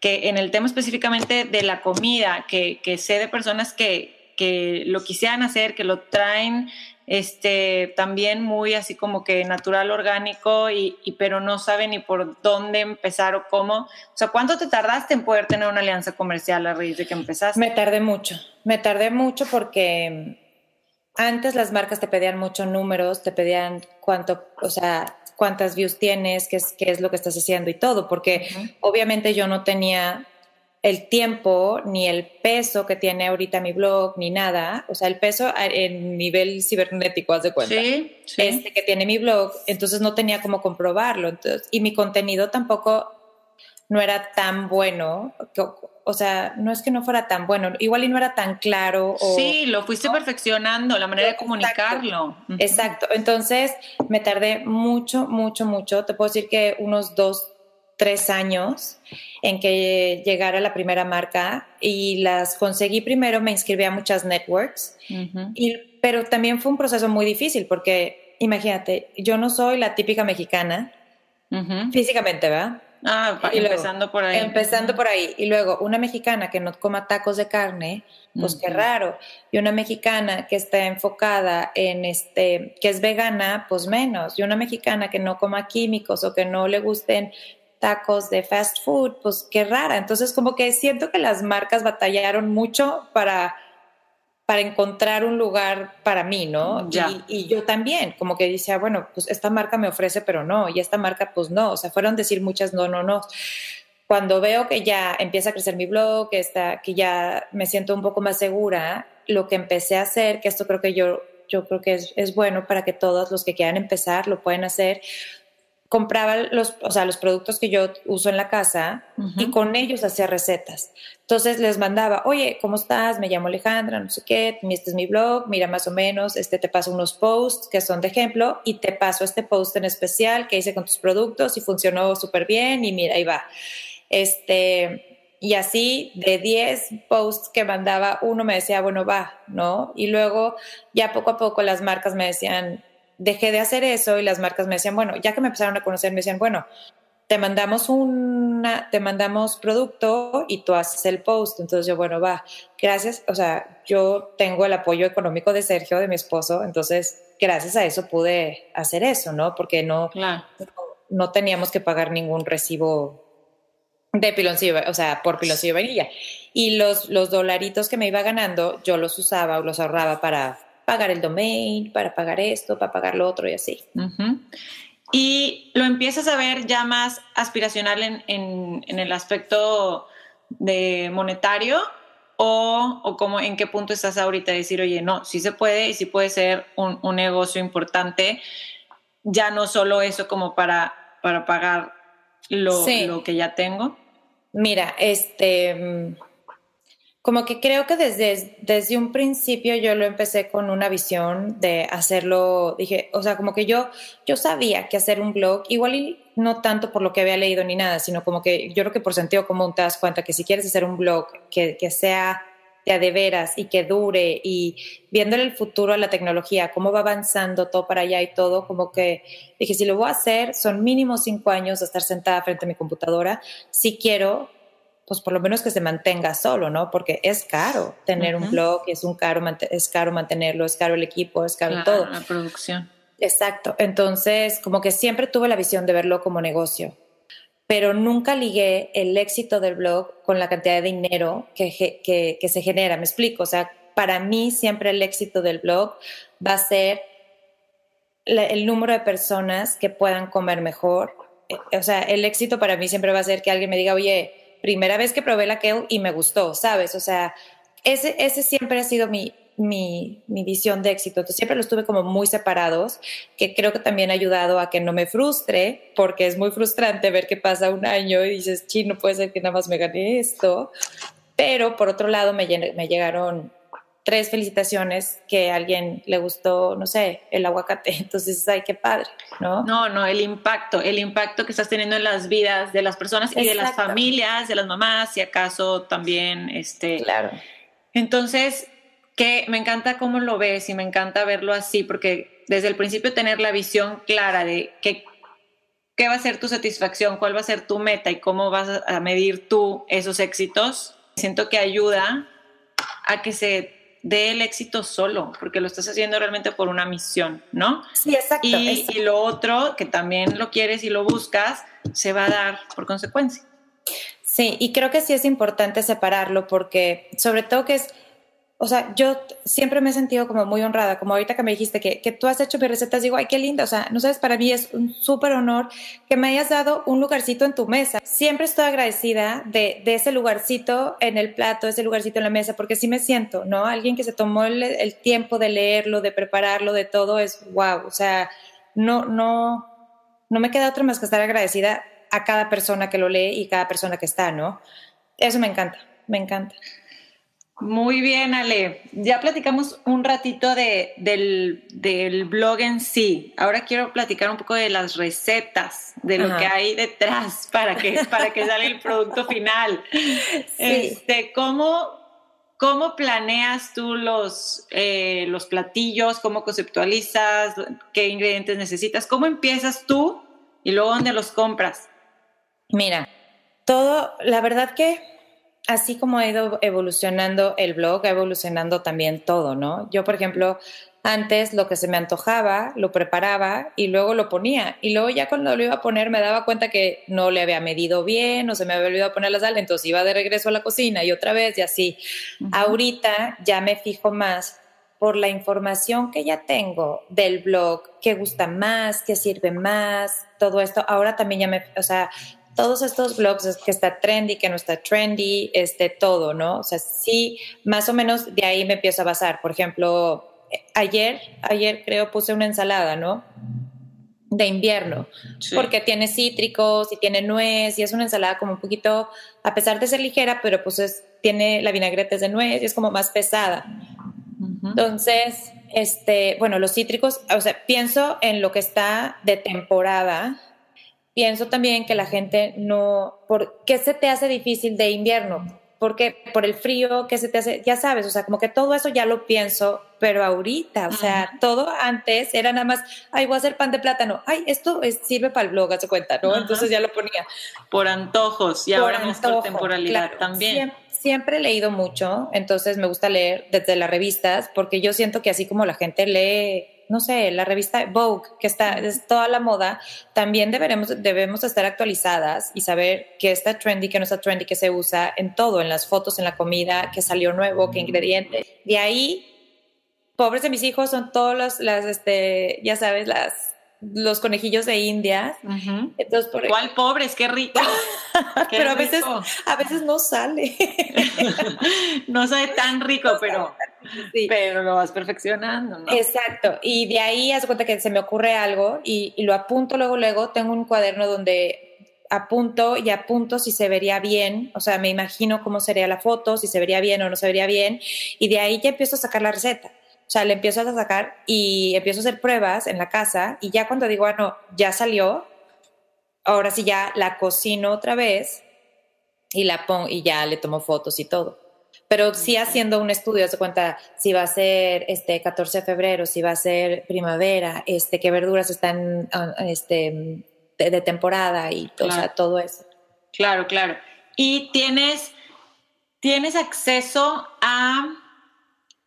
que en el tema específicamente de la comida, que, que sé de personas que, que, lo quisieran hacer, que lo traen este, también muy así como que natural, orgánico, y, pero no saben ni por dónde empezar o cómo. O sea, ¿cuánto te tardaste en poder tener una alianza comercial a raíz de que empezaste? Me tardé mucho, me tardé mucho porque antes las marcas te pedían muchos números, te pedían cuánto, o sea, cuántas views tienes, qué es, qué es lo que estás haciendo y todo, porque obviamente yo no tenía el tiempo ni el peso que tiene ahorita mi blog ni nada, o sea, el peso en nivel cibernético, haz de cuenta, sí, este que tiene mi blog, entonces no tenía cómo comprobarlo, entonces, y mi contenido tampoco no era tan bueno, o sea, no es que no fuera tan bueno, igual y no era tan claro. sí, lo fuiste perfeccionando, la manera de comunicarlo. Exacto. Entonces me tardé mucho, mucho, mucho. Te puedo decir que unos dos, tres años en que llegara la primera marca y las conseguí primero, me inscribí a muchas networks, y, pero también fue un proceso muy difícil porque imagínate, yo no soy la típica mexicana físicamente, ¿verdad? Ah, empezando por ahí. Empezando por ahí. Y luego, una mexicana que no coma tacos de carne, pues qué raro. Y una mexicana que está enfocada en este, que es vegana, pues menos. Y una mexicana que no coma químicos o que no le gusten tacos de fast food, pues qué rara. Entonces, como que siento que las marcas batallaron mucho para para encontrar un lugar para mí, ¿no? Y, yo también, como que decía, bueno, pues esta marca me ofrece, pero no, y esta marca, pues no, o sea, fueron decir muchas no, no, no. Cuando veo que ya empieza a crecer mi blog, que, está, que ya me siento un poco más segura, lo que empecé a hacer, que esto creo que yo, yo creo que es, es bueno para que todos los que quieran empezar lo pueden hacer, compraba los, o sea, los productos que yo uso en la casa y con ellos hacía recetas. Entonces les mandaba, oye, ¿cómo estás? Me llamo Alejandra, no sé qué, este es mi blog, mira más o menos, este te paso unos posts que son de ejemplo y te paso este post en especial que hice con tus productos y funcionó súper bien y mira, ahí va. Este, y así de 10 posts que mandaba, uno me decía, bueno, va, ¿no? Y luego ya poco a poco las marcas me decían, dejé de hacer eso y las marcas me decían, bueno, ya que me empezaron a conocer, me decían, bueno, te mandamos una, te mandamos producto y tú haces el post. Entonces yo, bueno, va, gracias. O sea, yo tengo el apoyo económico de Sergio, de mi esposo. Entonces, gracias a eso pude hacer eso, ¿no? Porque no, no, teníamos que pagar ningún recibo de piloncillo, o sea, por piloncillo de vainilla. Y los, los dolaritos que me iba ganando, yo los usaba o los ahorraba para pagar el domain, para pagar esto, para pagar lo otro y así. Y lo empiezas a ver ya más aspiracional en, en, el aspecto de monetario o, o como en qué punto estás ahorita de decir, oye, no, sí se puede y sí puede ser un, un negocio importante, ya no solo eso como para, para pagar lo, lo que ya tengo. Mira, este como que creo que desde, desde un principio yo lo empecé con una visión de hacerlo, dije, o sea, como que yo, yo sabía que hacer un blog, igual y no tanto por lo que había leído ni nada, sino como que yo creo que por sentido común te das cuenta que si quieres hacer un blog que, que sea de veras y que dure y viéndole el futuro a la tecnología, cómo va avanzando todo para allá y todo, como que dije, si lo voy a hacer, son mínimo cinco años de estar sentada frente a mi computadora, si quiero pues por lo menos que se mantenga solo, ¿no? Porque es caro tener un blog, es, un caro, es caro mantenerlo, es caro el equipo, es caro todo. La producción. Exacto. Entonces, como que siempre tuve la visión de verlo como negocio, pero nunca ligué el éxito del blog con la cantidad de dinero que, que, que se genera. Me explico. O sea, para mí siempre el éxito del blog va a ser el número de personas que puedan comer mejor. O sea, el éxito para mí siempre va a ser que alguien me diga, oye, primera vez que probé la kale y me gustó, ¿sabes? O sea, ese, ese siempre ha sido mi, mi, mi, visión de éxito. Entonces siempre los tuve como muy separados, que creo que también ha ayudado a que no me frustre, porque es muy frustrante ver que pasa un año y dices, sí, no puede ser que nada más me gane esto. Pero por otro lado me, me llegaron tres felicitaciones que a alguien le gustó, no sé, el aguacate. Entonces, ay, qué padre, ¿no? No, no, el impacto, el impacto que estás teniendo en las vidas de las personas y de las familias, de las mamás, si acaso también, este. Claro. Entonces, que me encanta cómo lo ves y me encanta verlo así, porque desde el principio tener la visión clara de qué, qué va a ser tu satisfacción, cuál va a ser tu meta y cómo vas a medir tú esos éxitos, siento que ayuda a que se del éxito solo, porque lo estás haciendo realmente por una misión, ¿no? Sí, exacto. Y, y lo otro, que también lo quieres y lo buscas, se va a dar por consecuencia. Sí, y creo que sí es importante separarlo porque sobre todo que es o sea, yo siempre me he sentido como muy honrada, como ahorita que me dijiste que, que tú has hecho mis recetas, digo, ay, qué linda, o sea, no sabes, para mí es un súper honor que me hayas dado un lugarcito en tu mesa. Siempre estoy agradecida de, de, ese lugarcito en el plato, ese lugarcito en la mesa, porque sí me siento, ¿no? Alguien que se tomó el, tiempo de leerlo, de prepararlo, de todo, es wow, o sea, no, no, no me queda otra más que estar agradecida a cada persona que lo lee y cada persona que está, ¿no? Eso me encanta, me encanta. Muy bien, Ale. Ya platicamos un ratito de, del, blog en sí. Ahora quiero platicar un poco de las recetas, de lo que hay detrás para que, para que salga el producto final. Este, ¿cómo, ¿Cómo planeas tú los, eh, los platillos? ¿Cómo conceptualizas? ¿Qué ingredientes necesitas? ¿Cómo empiezas tú y luego dónde los compras? Mira, todo, la verdad que así como ha ido evolucionando el blog, ha evolucionando también todo, ¿no? Yo, por ejemplo, antes lo que se me antojaba, lo preparaba y luego lo ponía. Y luego ya cuando lo iba a poner me daba cuenta que no le había medido bien o se me había olvidado poner la sal, entonces iba de regreso a la cocina y otra vez y así. Ahorita ya me fijo más por la información que ya tengo del blog, qué gusta más, qué sirve más, todo esto. Ahora también ya me, o sea, todos estos blogs que está trendy, que no está trendy, este, todo, ¿no? O sea, sí, más o menos de ahí me empiezo a basar. Por ejemplo, ayer, ayer creo puse una ensalada, ¿no? De invierno, porque tiene cítricos y tiene nuez y es una ensalada como un poquito, a pesar de ser ligera, pero pues tiene la vinagreta de nuez y es como más pesada. Entonces, este, bueno, los cítricos, o sea, pienso en lo que está de temporada, pienso también que la gente no, ¿por qué se te hace difícil de invierno? Porque por el frío, ¿qué se te hace? Ya sabes, o sea, como que todo eso ya lo pienso, pero ahorita, o sea, todo antes era nada más, ay, voy a hacer pan de plátano, ay, esto sirve para el blog, hace cuenta, ¿no? Entonces ya lo ponía. Por antojos y ahora más por temporalidad también. siempre he leído mucho, entonces me gusta leer desde las revistas, porque yo siento que así como la gente lee no sé, la revista Vogue, que está, es toda la moda, también deberemos, debemos estar actualizadas y saber qué está trendy, qué no está trendy, qué se usa en todo, en las fotos, en la comida, qué salió nuevo, qué ingredientes. De ahí, pobres de mis hijos son todos los, las, este, ya sabes, las los conejillos de India. Entonces, por ¿Cuál pobres? Qué rico. pero a veces, a veces no sale. no sabe tan rico, pero, pero lo vas perfeccionando. Exacto. Y de ahí haz cuenta que se me ocurre algo y, lo apunto luego, luego. Tengo un cuaderno donde apunto y apunto si se vería bien, o sea, me imagino cómo sería la foto, si se vería bien o no se vería bien, y de ahí ya empiezo a sacar la receta. O sea, le empiezo a sacar y empiezo a hacer pruebas en la casa y ya cuando digo, bueno, ya salió, ahora sí ya la cocino otra vez y la pongo y ya le tomo fotos y todo. Pero sí haciendo un estudio, se cuenta si va a ser este 14 de febrero, si va a ser primavera, este qué verduras están ah, este de, temporada y todo eso. Claro, claro. Y tienes tienes acceso a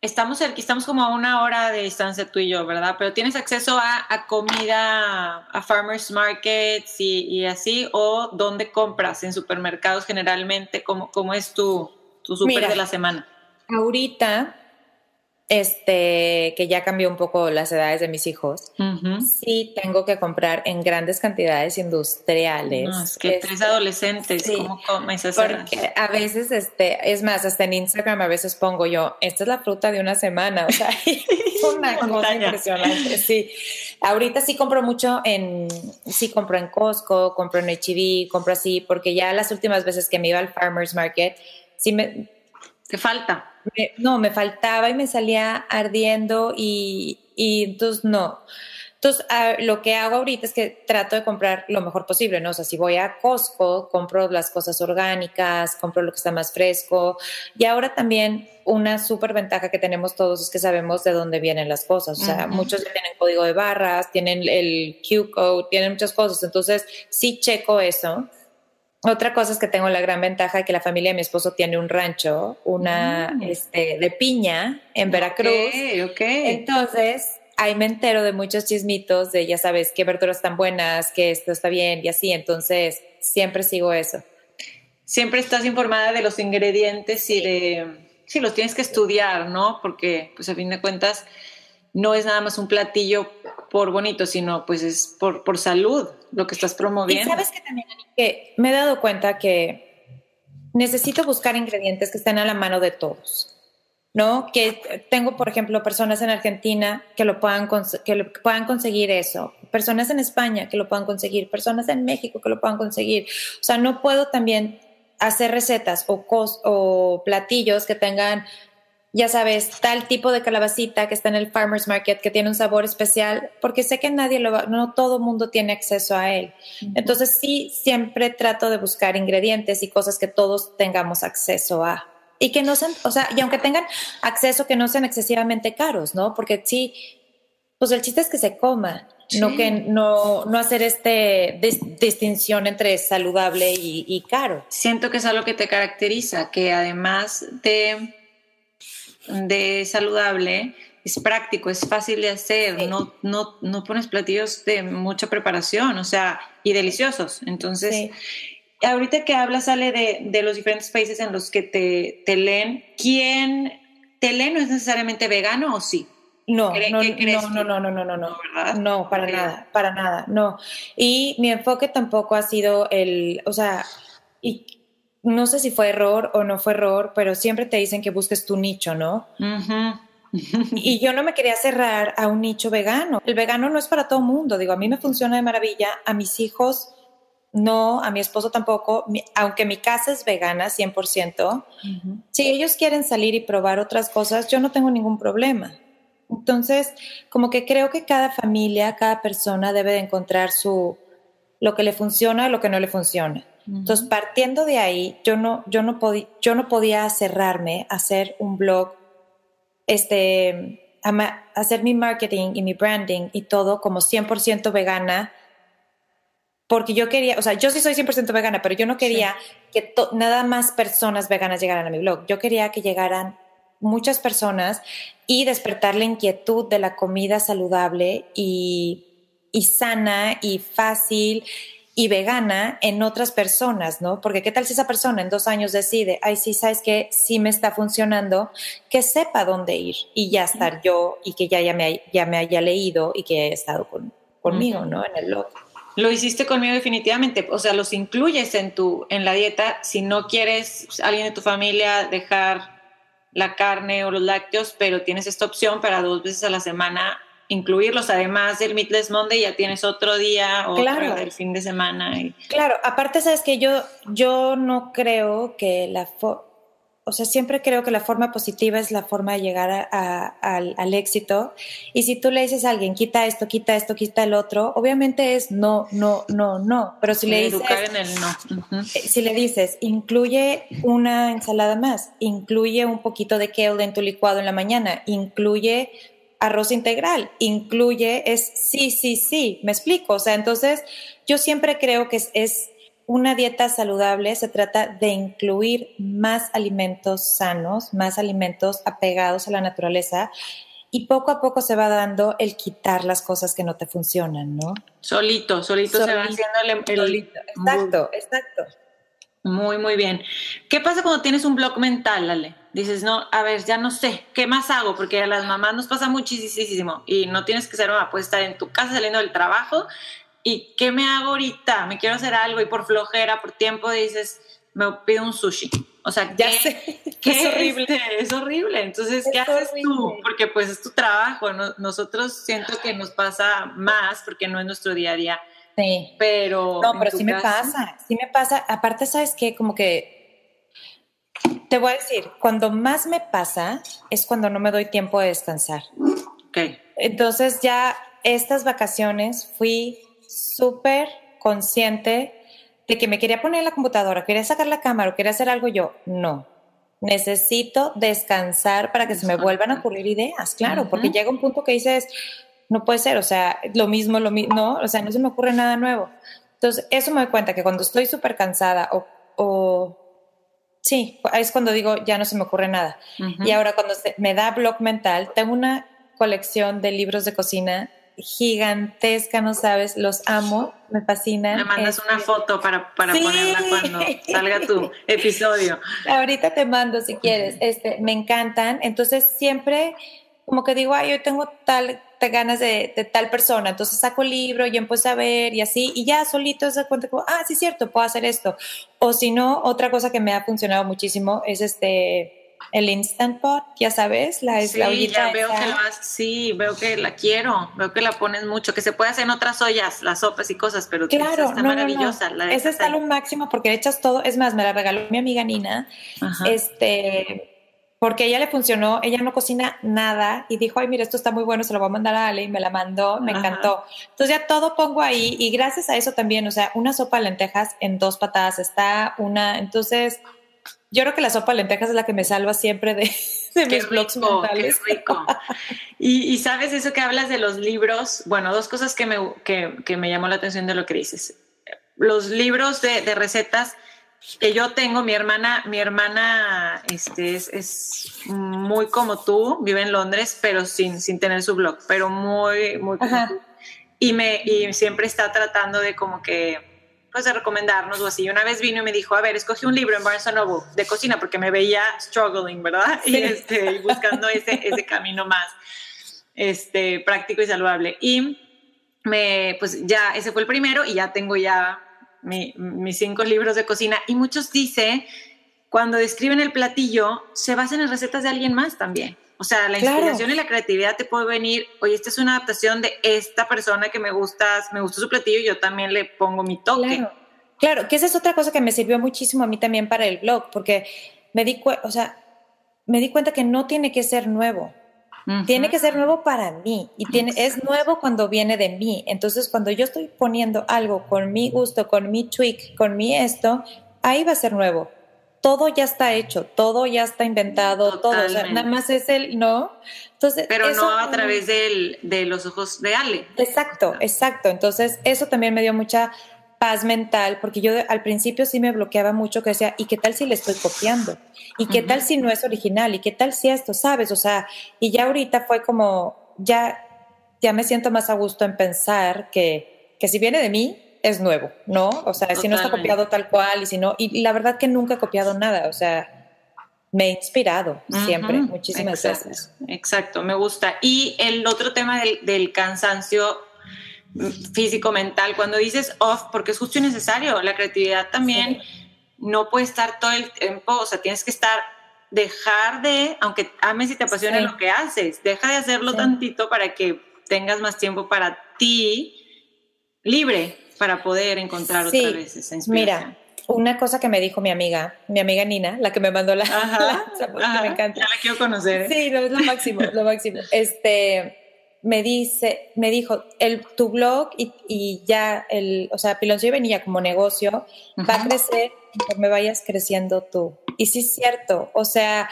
estamos aquí, estamos como a una hora de distancia tú y yo, ¿verdad? Pero tienes acceso a, comida, a farmers markets y, así, o dónde compras en supermercados generalmente, ¿cómo, cómo es tu, tu súper de la semana? Ahorita este, que ya cambió un poco las edades de mis hijos, sí tengo que comprar en grandes cantidades industriales. No, es que tres adolescentes, ¿cómo comes? Porque a veces, este, es más, hasta en Instagram a veces pongo yo, esta es la fruta de una semana, o sea, una cosa impresionante, sí. Ahorita sí compro mucho en, sí compro en Costco, compro en HB, compro así, porque ya las últimas veces que me iba al Farmer's Market, sí me... ¿Te falta? no, me faltaba y me salía ardiendo y, entonces no. Entonces, lo que hago ahorita es que trato de comprar lo mejor posible, ¿no? O sea, si voy a Costco, compro las cosas orgánicas, compro lo que está más fresco. Y ahora también una súper ventaja que tenemos todos es que sabemos de dónde vienen las cosas. O sea, muchos tienen código de barras, tienen el Q-code, tienen muchas cosas. Entonces, sí checo eso otra cosa es que tengo la gran ventaja de que la familia de mi esposo tiene un rancho, una mm. este, de piña en Veracruz. Entonces, ahí me entero de muchos chismitos de, ya sabes, qué verduras están buenas, que esto está bien y así. Entonces, siempre sigo eso. Siempre estás informada de los ingredientes y de, sí, los tienes que estudiar, ¿no? Porque, pues a fin de cuentas, no es nada más un platillo por bonito, sino pues es por, por salud lo que estás promoviendo. Y sabes que también que me he dado cuenta que necesito buscar ingredientes que estén a la mano de todos. ¿No? Que tengo, por ejemplo, personas en Argentina que lo puedan, que puedan conseguir eso, personas en España que lo puedan conseguir, personas en México que lo puedan conseguir. O sea, no puedo también hacer recetas o, o platillos que tengan ya sabes, tal tipo de calabacita que está en el farmer's market que tiene un sabor especial, porque sé que nadie lo va, no todo mundo tiene acceso a él. Entonces sí, siempre trato de buscar ingredientes y cosas que todos tengamos acceso a. Y que no sean, o sea, y aunque tengan acceso, que no sean excesivamente caros, ¿no? Porque sí, pues el chiste es que se coma, no que no, no hacer este distinción entre saludable y, caro. Siento que es algo que te caracteriza, que además de, de saludable, es práctico, es fácil de hacer, no, no, no pones platillos de mucha preparación, o sea, y deliciosos. Entonces, ahorita que hablas, sale de, de, los diferentes países en los que te, te leen, ¿quién te lee no es necesariamente vegano o sí? No, no, no, no, no, no, no, no, no, para nada, para nada, no. Y mi enfoque tampoco ha sido el, o sea, y no sé si fue error o no fue error, pero siempre te dicen que busques tu nicho, ¿no? y yo no me quería cerrar a un nicho vegano. El vegano no es para todo mundo, digo, a mí me funciona de maravilla, a mis hijos no, a mi esposo tampoco, aunque mi casa es vegana 100%, si ellos quieren salir y probar otras cosas, yo no tengo ningún problema. Entonces, como que creo que cada familia, cada persona debe de encontrar su lo que le funciona y lo que no le funciona. Entonces, partiendo de ahí, yo no, yo no, podía, yo no podía cerrarme a hacer un blog, este, a hacer mi marketing y mi branding y todo como 100% vegana, porque yo quería, o sea, yo sí soy 100% vegana, pero yo no quería que nada más personas veganas llegaran a mi blog. Yo quería que llegaran muchas personas y despertar la inquietud de la comida saludable y, sana y fácil y vegana en otras personas, ¿no? Porque qué tal si esa persona en dos años decide, ay, sí, sabes que sí me está funcionando, que sepa dónde ir y ya estar yo y que ya, ya, me, ya me haya leído y que haya estado conmigo, ¿no? En el blog. Lo hiciste conmigo definitivamente, o sea, los incluyes en tu en la dieta si no quieres alguien de tu familia dejar la carne o los lácteos, pero tienes esta opción para dos veces a la semana incluirlos. Además del Meatless Monday ya tienes otro día o claro. del fin de semana. Claro, aparte sabes que yo, yo no creo que la o sea, siempre creo que la forma positiva es la forma de llegar al, éxito. Y si tú le dices a alguien, quita esto, quita esto, quita el otro, obviamente es no, no, no, no. Pero si le dices. en el no. Eh, si le dices, incluye una ensalada más, incluye un poquito de kale en tu licuado en la mañana, incluye arroz integral, incluye, es sí, sí, sí, me explico. O sea, entonces yo siempre creo que es una dieta saludable se trata de incluir más alimentos sanos, más alimentos apegados a la naturaleza y poco a poco se va dando el quitar las cosas que no te funcionan, ¿no? Solito, solito, se va haciendo el... Solito. Exacto, exacto. Muy, muy bien. ¿Qué pasa cuando tienes un blog mental, Ale? Dices, no, a ver, ya no sé, ¿qué más hago? Porque a las mamás nos pasa muchísimo y no tienes que ser puedes estar en tu casa saliendo del trabajo ¿y qué me hago ahorita? Me quiero hacer algo y por flojera, por tiempo dices, me pido un sushi. O sea, ya sé, es horrible. Es horrible. Entonces, ¿qué haces tú? Porque pues es tu trabajo. Nosotros siento que nos pasa más porque no es nuestro día a día. Sí. Pero. No, pero sí me pasa. Sí me pasa. Aparte, ¿sabes qué? Como que. Te voy a decir, cuando más me pasa es cuando no me doy tiempo de descansar. Ok. Entonces, ya estas vacaciones fui súper consciente de que me quería poner en la computadora, quería sacar la cámara o quería hacer algo yo. No. Necesito descansar para que se me vuelvan a ocurrir ideas, claro, porque llega un punto que dices, no puede ser, o sea, lo mismo, lo mismo, no, o sea, no se me ocurre nada nuevo. Entonces, eso me doy cuenta que cuando estoy súper cansada o, o, sí, es cuando digo, ya no se me ocurre nada. Y ahora cuando me da blog mental, tengo una colección de libros de cocina gigantesca, no sabes, los amo, me fascinan. Me mandas una este, foto para, para ponerla cuando salga tu episodio. Ahorita te mando si quieres, este, me encantan, entonces siempre como que digo, ay, yo tengo tal ganas de, tal persona, entonces saco el libro y empiezo a ver y así, y ya solito se cuenta como, ah, sí, cierto, puedo hacer esto. O si no, otra cosa que me ha funcionado muchísimo es este, el Instant Pot, ya sabes, la es sí, la ya veo que la, sí, veo que la quiero, veo que la pones mucho, que se puede hacer en otras ollas, las sopas y cosas, pero claro, está no, maravillosa. No, Esa está lo máximo porque echas todo, es más, me la regaló mi amiga Nina, este, porque a ella le funcionó, ella no cocina nada y dijo, ay, mira, esto está muy bueno, se lo voy a mandar a Ale y me la mandó, me encantó. Entonces ya todo pongo ahí y gracias a eso también, o sea, una sopa de lentejas en dos patadas está, una, entonces Yo creo que la sopa de lentejas es la que me salva siempre de, mis blogs mentales. Qué rico. Y, sabes eso que hablas de los libros. Bueno, dos cosas que me, que, me llamó la atención de lo que dices. Los libros de, de recetas que yo tengo, mi hermana, mi hermana este, es, es, muy como tú, vive en Londres, pero sin, sin tener su blog, pero muy, muy como tú. Y, me, y siempre está tratando de como que pues de recomendarnos o así. Una vez vino y me dijo, a ver, escogí un libro en Barnes Noble de cocina porque me veía struggling, ¿verdad? Y este, buscando ese, ese camino más este, práctico y saludable. Y me, pues ya, ese fue el primero y ya tengo ya mis cinco libros de cocina. Y muchos dicen, cuando describen el platillo, se basan en recetas de alguien más también. O sea, la inspiración y la creatividad te puede venir, oye, esta es una adaptación de esta persona que me gusta, me gusta su platillo y yo también le pongo mi toque. Claro. que esa es otra cosa que me sirvió muchísimo a mí también para el blog, porque me di, o sea, me di cuenta que no tiene que ser nuevo. Tiene que ser nuevo para mí y tiene, es nuevo cuando viene de mí. Entonces, cuando yo estoy poniendo algo con mi gusto, con mi tweak, con mi esto, ahí va a ser nuevo todo ya está hecho, todo ya está inventado, todo, o sea, nada más es el, ¿no? Entonces, Pero no a través de los ojos de Ale. Exacto, exacto. Entonces, eso también me dio mucha paz mental, porque yo al principio sí me bloqueaba mucho, que decía, ¿y qué tal si le estoy copiando? ¿Y qué tal si no es original? ¿Y qué tal si esto, sabes? O sea, y ya ahorita fue como, ya, ya me siento más a gusto en pensar que, que si viene de mí, es nuevo, ¿no? O sea, si no está copiado tal cual y si no, y la verdad que nunca he copiado nada, o sea, me he inspirado siempre, muchísimas veces. Exacto, me gusta. Y el otro tema del, cansancio físico, mental, cuando dices off, porque es justo y necesario, la creatividad también no puede estar todo el tiempo, o sea, tienes que estar, dejar de, aunque ames y te apasione lo que haces, deja de hacerlo tantito para que tengas más tiempo para ti libre, para poder encontrar otra vez esa inspiración. Mira, una cosa que me dijo mi amiga, mi amiga Nina, la que me mandó la, me encanta. Ya la quiero conocer. ¿eh? Sí, es lo máximo, lo máximo. Este, me dice, me dijo, el, tu blog y, y ya el, o sea, Piloncillo y Venilla como negocio va a crecer conforme vayas creciendo tú. Y sí es cierto, o sea,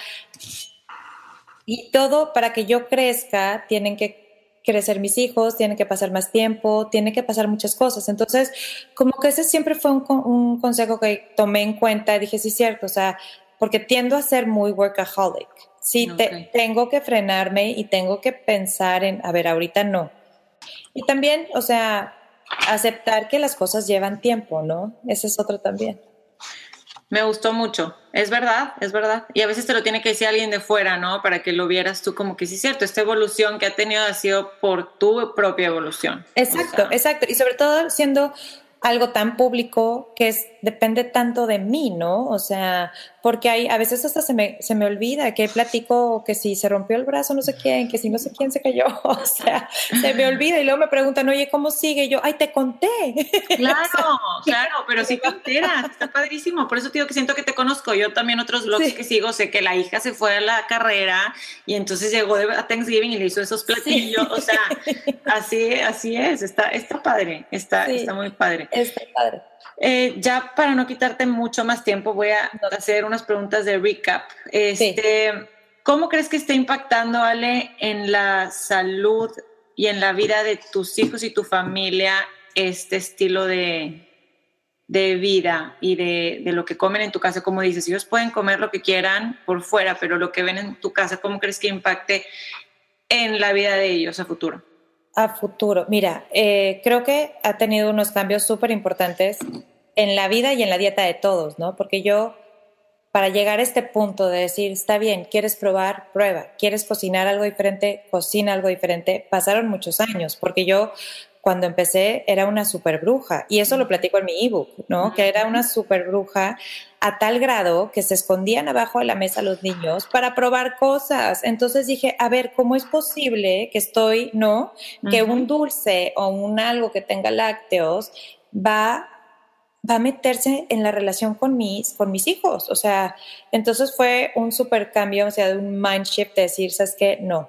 y todo para que yo crezca tienen que crecer mis hijos, tienen que pasar más tiempo, tienen que pasar muchas cosas. Entonces, como que ese siempre fue un, consejo que tomé en cuenta dije, sí, cierto, o sea, porque tiendo a ser muy workaholic. Sí, te, tengo que frenarme y tengo que pensar en, a ver, ahorita no. Y también, o sea, aceptar que las cosas llevan tiempo, ¿no? Ese es otro también. Me gustó mucho, es verdad, es verdad. Y a veces te lo tiene que decir alguien de fuera, ¿no? Para que lo vieras tú como que sí es cierto, esta evolución que ha tenido ha sido por tu propia evolución. Exacto, exacto. Y sobre todo siendo algo tan público que es, depende tanto de mí, ¿no? O sea, porque hay, a veces hasta se me, se me olvida que platico que si se rompió el brazo no sé quién, que si no sé quién se cayó, o sea, se me olvida y luego me preguntan, oye, ¿cómo sigue? yo, ay, te conté. Claro, claro, pero sí te enteras, está padrísimo, por eso te digo que siento que te conozco, yo también otros blogs que sigo, sé que la hija se fue a la carrera y entonces llegó a Thanksgiving y le hizo esos platillos, o sea, así, así es, está, está padre, está, está muy padre. Está padre. Eh, ya para no quitarte mucho más tiempo, voy a hacer unas preguntas de recap. Este, ¿Cómo crees que está impactando, Ale, en la salud y en la vida de tus hijos y tu familia este estilo de, vida y de, de, lo que comen en tu casa? Como dices, ellos pueden comer lo que quieran por fuera, pero lo que ven en tu casa, ¿cómo crees que impacte en la vida de ellos a futuro? A futuro. Mira, eh, creo que ha tenido unos cambios súper importantes en la vida y en la dieta de todos, ¿no? Porque yo, para llegar a este punto de decir, está bien, quieres probar, prueba, quieres cocinar algo diferente, cocina algo diferente, pasaron muchos años, porque yo cuando empecé era una super bruja y eso lo platico en mi ebook, ¿no? Que era una super bruja a tal grado que se escondían abajo de la mesa los niños para probar cosas. Entonces dije, a ver, ¿cómo es posible que estoy, no? Que un dulce o un algo que tenga lácteos va va a meterse en la relación con mis, con mis hijos. O sea, entonces fue un super cambio, o sea, de un mind shift de decir, ¿sabes qué? No.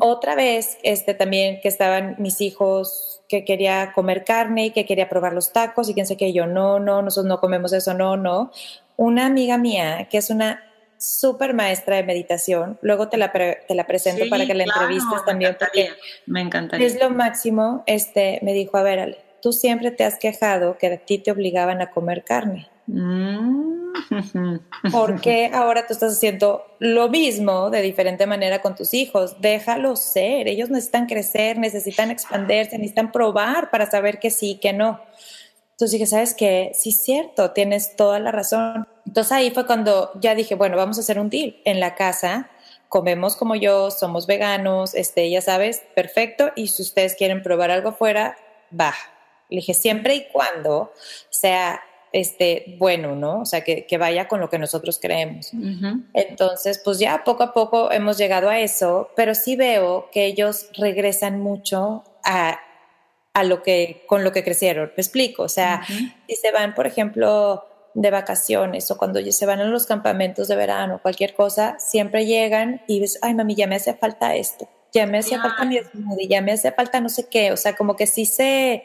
Otra vez, este también que estaban mis hijos que quería comer carne y que quería probar los tacos y quién sé qué, yo no, no, nosotros no comemos eso, no, no. una amiga mía que es una súper maestra de meditación. Luego te la, te la presento para que la entrevistes también. porque me encantaría. Es lo máximo. Este, me dijo, a ver, Ale, tú siempre te has quejado que a ti te obligaban a comer carne. Mm. ¿Por qué ahora tú estás haciendo lo mismo de diferente manera con tus hijos? Déjalos ser. Ellos necesitan crecer, necesitan expandirse, necesitan probar para saber que sí, que no. Entonces dije, ¿sabes qué? Sí, cierto, tienes toda la razón. Entonces ahí fue cuando ya dije, bueno, vamos a hacer un deal. En la casa comemos como yo, somos veganos, este, ya sabes, perfecto. Y si ustedes quieren probar algo fuera, va. Le dije, siempre y cuando sea este, bueno, ¿no? O sea, que, vaya con lo que nosotros creemos. Entonces, pues ya poco a poco hemos llegado a eso, pero sí veo que ellos regresan mucho a a lo que, con lo que crecieron. Me explico, o sea, si se van, por ejemplo, de vacaciones o cuando se van a los campamentos de verano, cualquier cosa, siempre llegan y ves, ay mami, ya me hace falta esto, ya me hace falta mi smoothie, ya me hace falta no sé qué, o sea, como que sí se,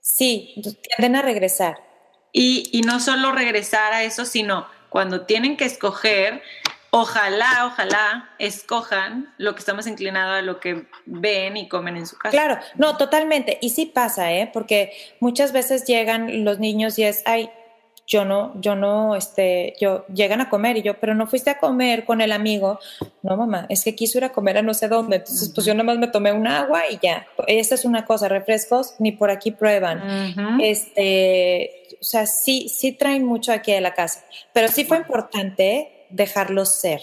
sí, tienden a regresar. Y, y no solo regresar a eso, sino cuando tienen que escoger, ojalá, ojalá escojan lo que está más inclinado a lo que ven y comen en su casa. Claro, no, totalmente. Y sí pasa, ¿eh? Porque muchas veces llegan los niños y es, ay, yo no, yo no, este, yo, llegan a comer y yo, pero no fuiste a comer con el amigo. No, mamá, es que quiso ir a comer a no sé dónde. Entonces, pues yo nomás me tomé un agua y ya. Esa es una cosa, refrescos ni por aquí prueban. Este, o sea, sí, sí traen mucho aquí a la casa. Pero sí fue importante dejarlos ser,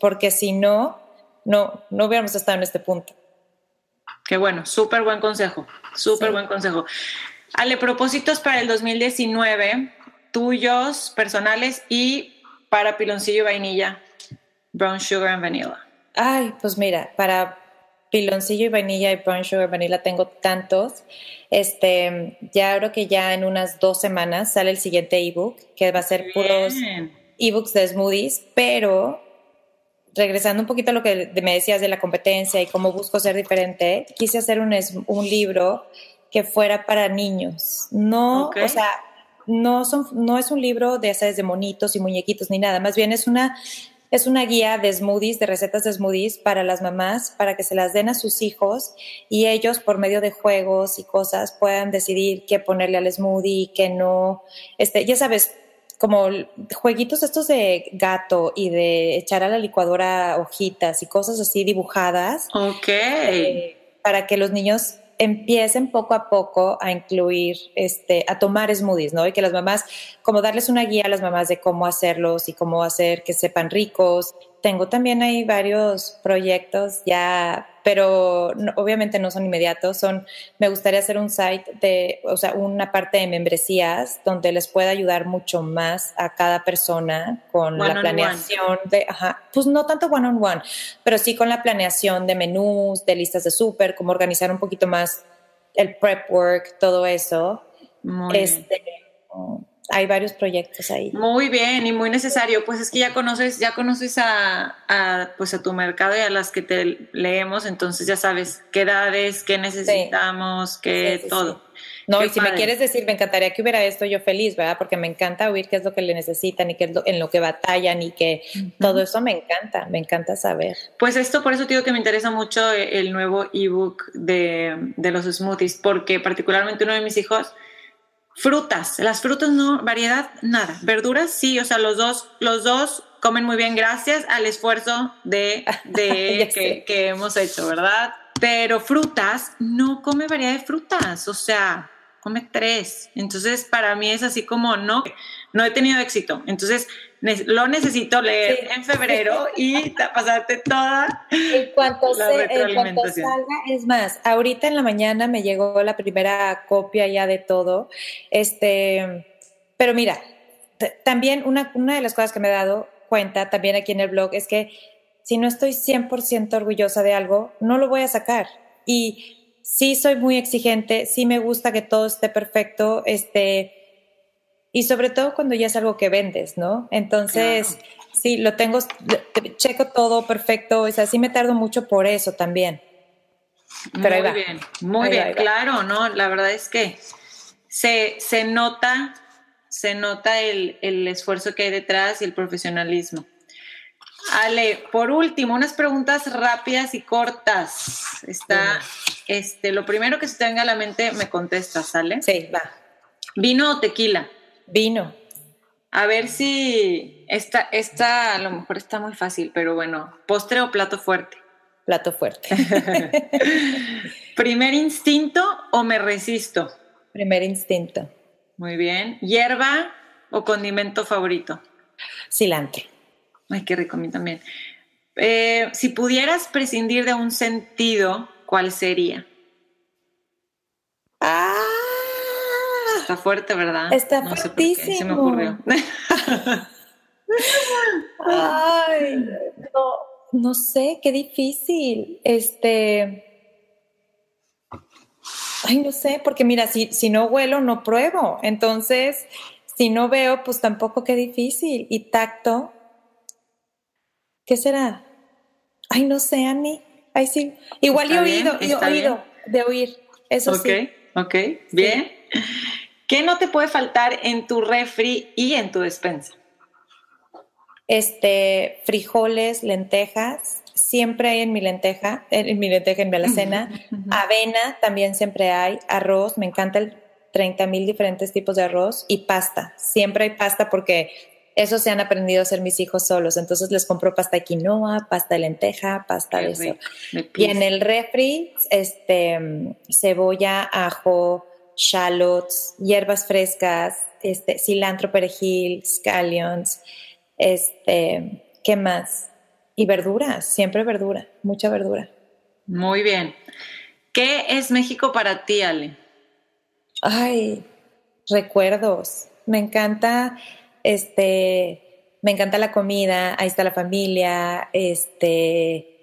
porque si no, no, no hubiéramos estado en este punto. Qué bueno, súper buen consejo, súper buen consejo. Ale, propósitos para el 2019, tuyos, personales y para piloncillo y vainilla, brown sugar and vanilla. Ay, pues mira, para piloncillo y vainilla y brown sugar vanilla tengo tantos. Este, ya creo que ya en unas dos semanas sale el siguiente ebook que va a ser puros ebooks de smoothies, pero regresando un poquito a lo que me decías de la competencia y cómo busco ser diferente, quise hacer un, un libro que fuera para niños. No, o sea, no, son, no es un libro de, de monitos y muñequitos ni nada, más bien es una, es una guía de smoothies, de recetas de smoothies para las mamás, para que se las den a sus hijos y ellos por medio de juegos y cosas puedan decidir qué ponerle al smoothie, qué no. Este, ya sabes, como jueguitos estos de gato y de echar a la licuadora hojitas y cosas así dibujadas. Ok. Eh, para que los niños empiecen poco a poco a incluir, este, a tomar smoothies, ¿no? Y que las mamás, como darles una guía a las mamás de cómo hacerlos y cómo hacer que sepan ricos. Tengo también ahí varios proyectos ya pero obviamente no son inmediatos, son, me gustaría hacer un site de, o sea, una parte de membresías donde les pueda ayudar mucho más a cada persona con la planeación de, ajá, pues no tanto one on one, pero sí con la planeación de menús, de listas de súper, cómo organizar un poquito más el prep work, todo eso. este, hay varios proyectos ahí. Muy bien y muy necesario. Pues es que ya conoces, ya conoces a, pues a tu mercado y a las que te leemos, entonces ya sabes qué edades, qué necesitamos, qué todo. No, y si me quieres decir, me encantaría que hubiera esto, yo feliz, ¿verdad? Porque me encanta oír qué es lo que le necesitan y qué es en lo que batallan y que todo eso me encanta, me encanta saber. Pues esto, por eso digo que me interesa mucho el nuevo ebook de, de los smoothies, porque particularmente uno de mis hijos Frutas, las frutas no, variedad, nada. Verduras, sí, o sea, los dos, los dos comen muy bien gracias al esfuerzo de, de que, que, hemos hecho, ¿verdad? Pero frutas, no come variedad de frutas, o sea, come tres. Entonces, para mí es así como, no, no he tenido éxito. Entonces, lo necesito leer en febrero y pasarte toda en cuanto, la en cuanto salga. Es más, ahorita en la mañana me llegó la primera copia ya de todo. Este, pero mira, también una, una de las cosas que me he dado cuenta también aquí en el blog es que si no estoy 100% orgullosa de algo, no lo voy a sacar. Y sí soy muy exigente, sí me gusta que todo esté perfecto, este, y sobre todo cuando ya es algo que vendes, ¿no? Entonces, sí, lo tengo, checo todo perfecto, o sea, sí me tardo mucho por eso también. Pero muy bien, muy bien, claro, ¿no? La verdad es que se, se nota se nota el, el esfuerzo que hay detrás y el profesionalismo. Ale, por último, unas preguntas rápidas y cortas. Está, este, lo primero que se tenga a la mente me contestas, ¿sale? Sí, va. ¿Vino o tequila? Vino. A ver si esta, esta a lo mejor está muy fácil, pero bueno, postre o plato fuerte. Plato fuerte. ¿Primer instinto o me resisto? Primer instinto. Muy bien. ¿Hierba o condimento favorito? Cilantro. Ay, qué rico a mí también. Eh, si pudieras prescindir de un sentido, ¿cuál sería? ¡Ah! Está fuerte, ¿verdad? Está no fuertísimo. Sé se me ocurrió. Ay, no, no sé, qué difícil. Este. Ay, no sé, porque mira, si, si no huelo, no pruebo. Entonces, si no veo, pues tampoco qué difícil. Y tacto, ¿qué será? Ay, no sé, Ani. Ay, sí. Igual he oído, he oído de oír. Eso sí. Ok, ok, bien. ¿Qué no te puede faltar en tu refri y en tu despensa? Este, frijoles, lentejas, siempre hay en mi lenteja, en mi lenteja, en mi alacena. Avena también siempre hay, arroz, me encanta el 30 mil diferentes tipos de arroz y pasta. Siempre hay pasta porque eso se han aprendido a hacer mis hijos solos. Entonces les compro pasta de quinoa, pasta de lenteja, pasta de eso. y en el refri, este, cebolla, ajo, shallots, hierbas frescas, este, cilantro, perejil, scallions, este, ¿qué más? Y verduras, siempre verdura, mucha verdura. Muy bien. ¿Qué es México para ti, Ale? Ay, recuerdos. Me encanta, este, me encanta la comida, ahí está la familia, este,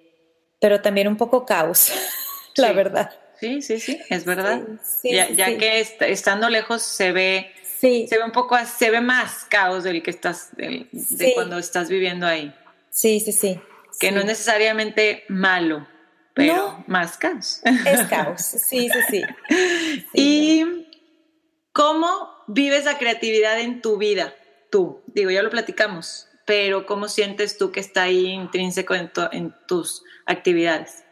pero también un poco caos, la verdad. Sí, sí, sí, es verdad. ya, que estando lejos se ve, se ve un poco, se ve más caos del que estás, de, cuando estás viviendo ahí. Sí, sí, sí. Que no es necesariamente malo, pero más caos. Es caos, sí, sí, sí. ¿Y cómo vives la creatividad en tu vida? Tú, digo, ya lo platicamos, pero ¿cómo sientes tú que está ahí intrínseco en, en tus actividades?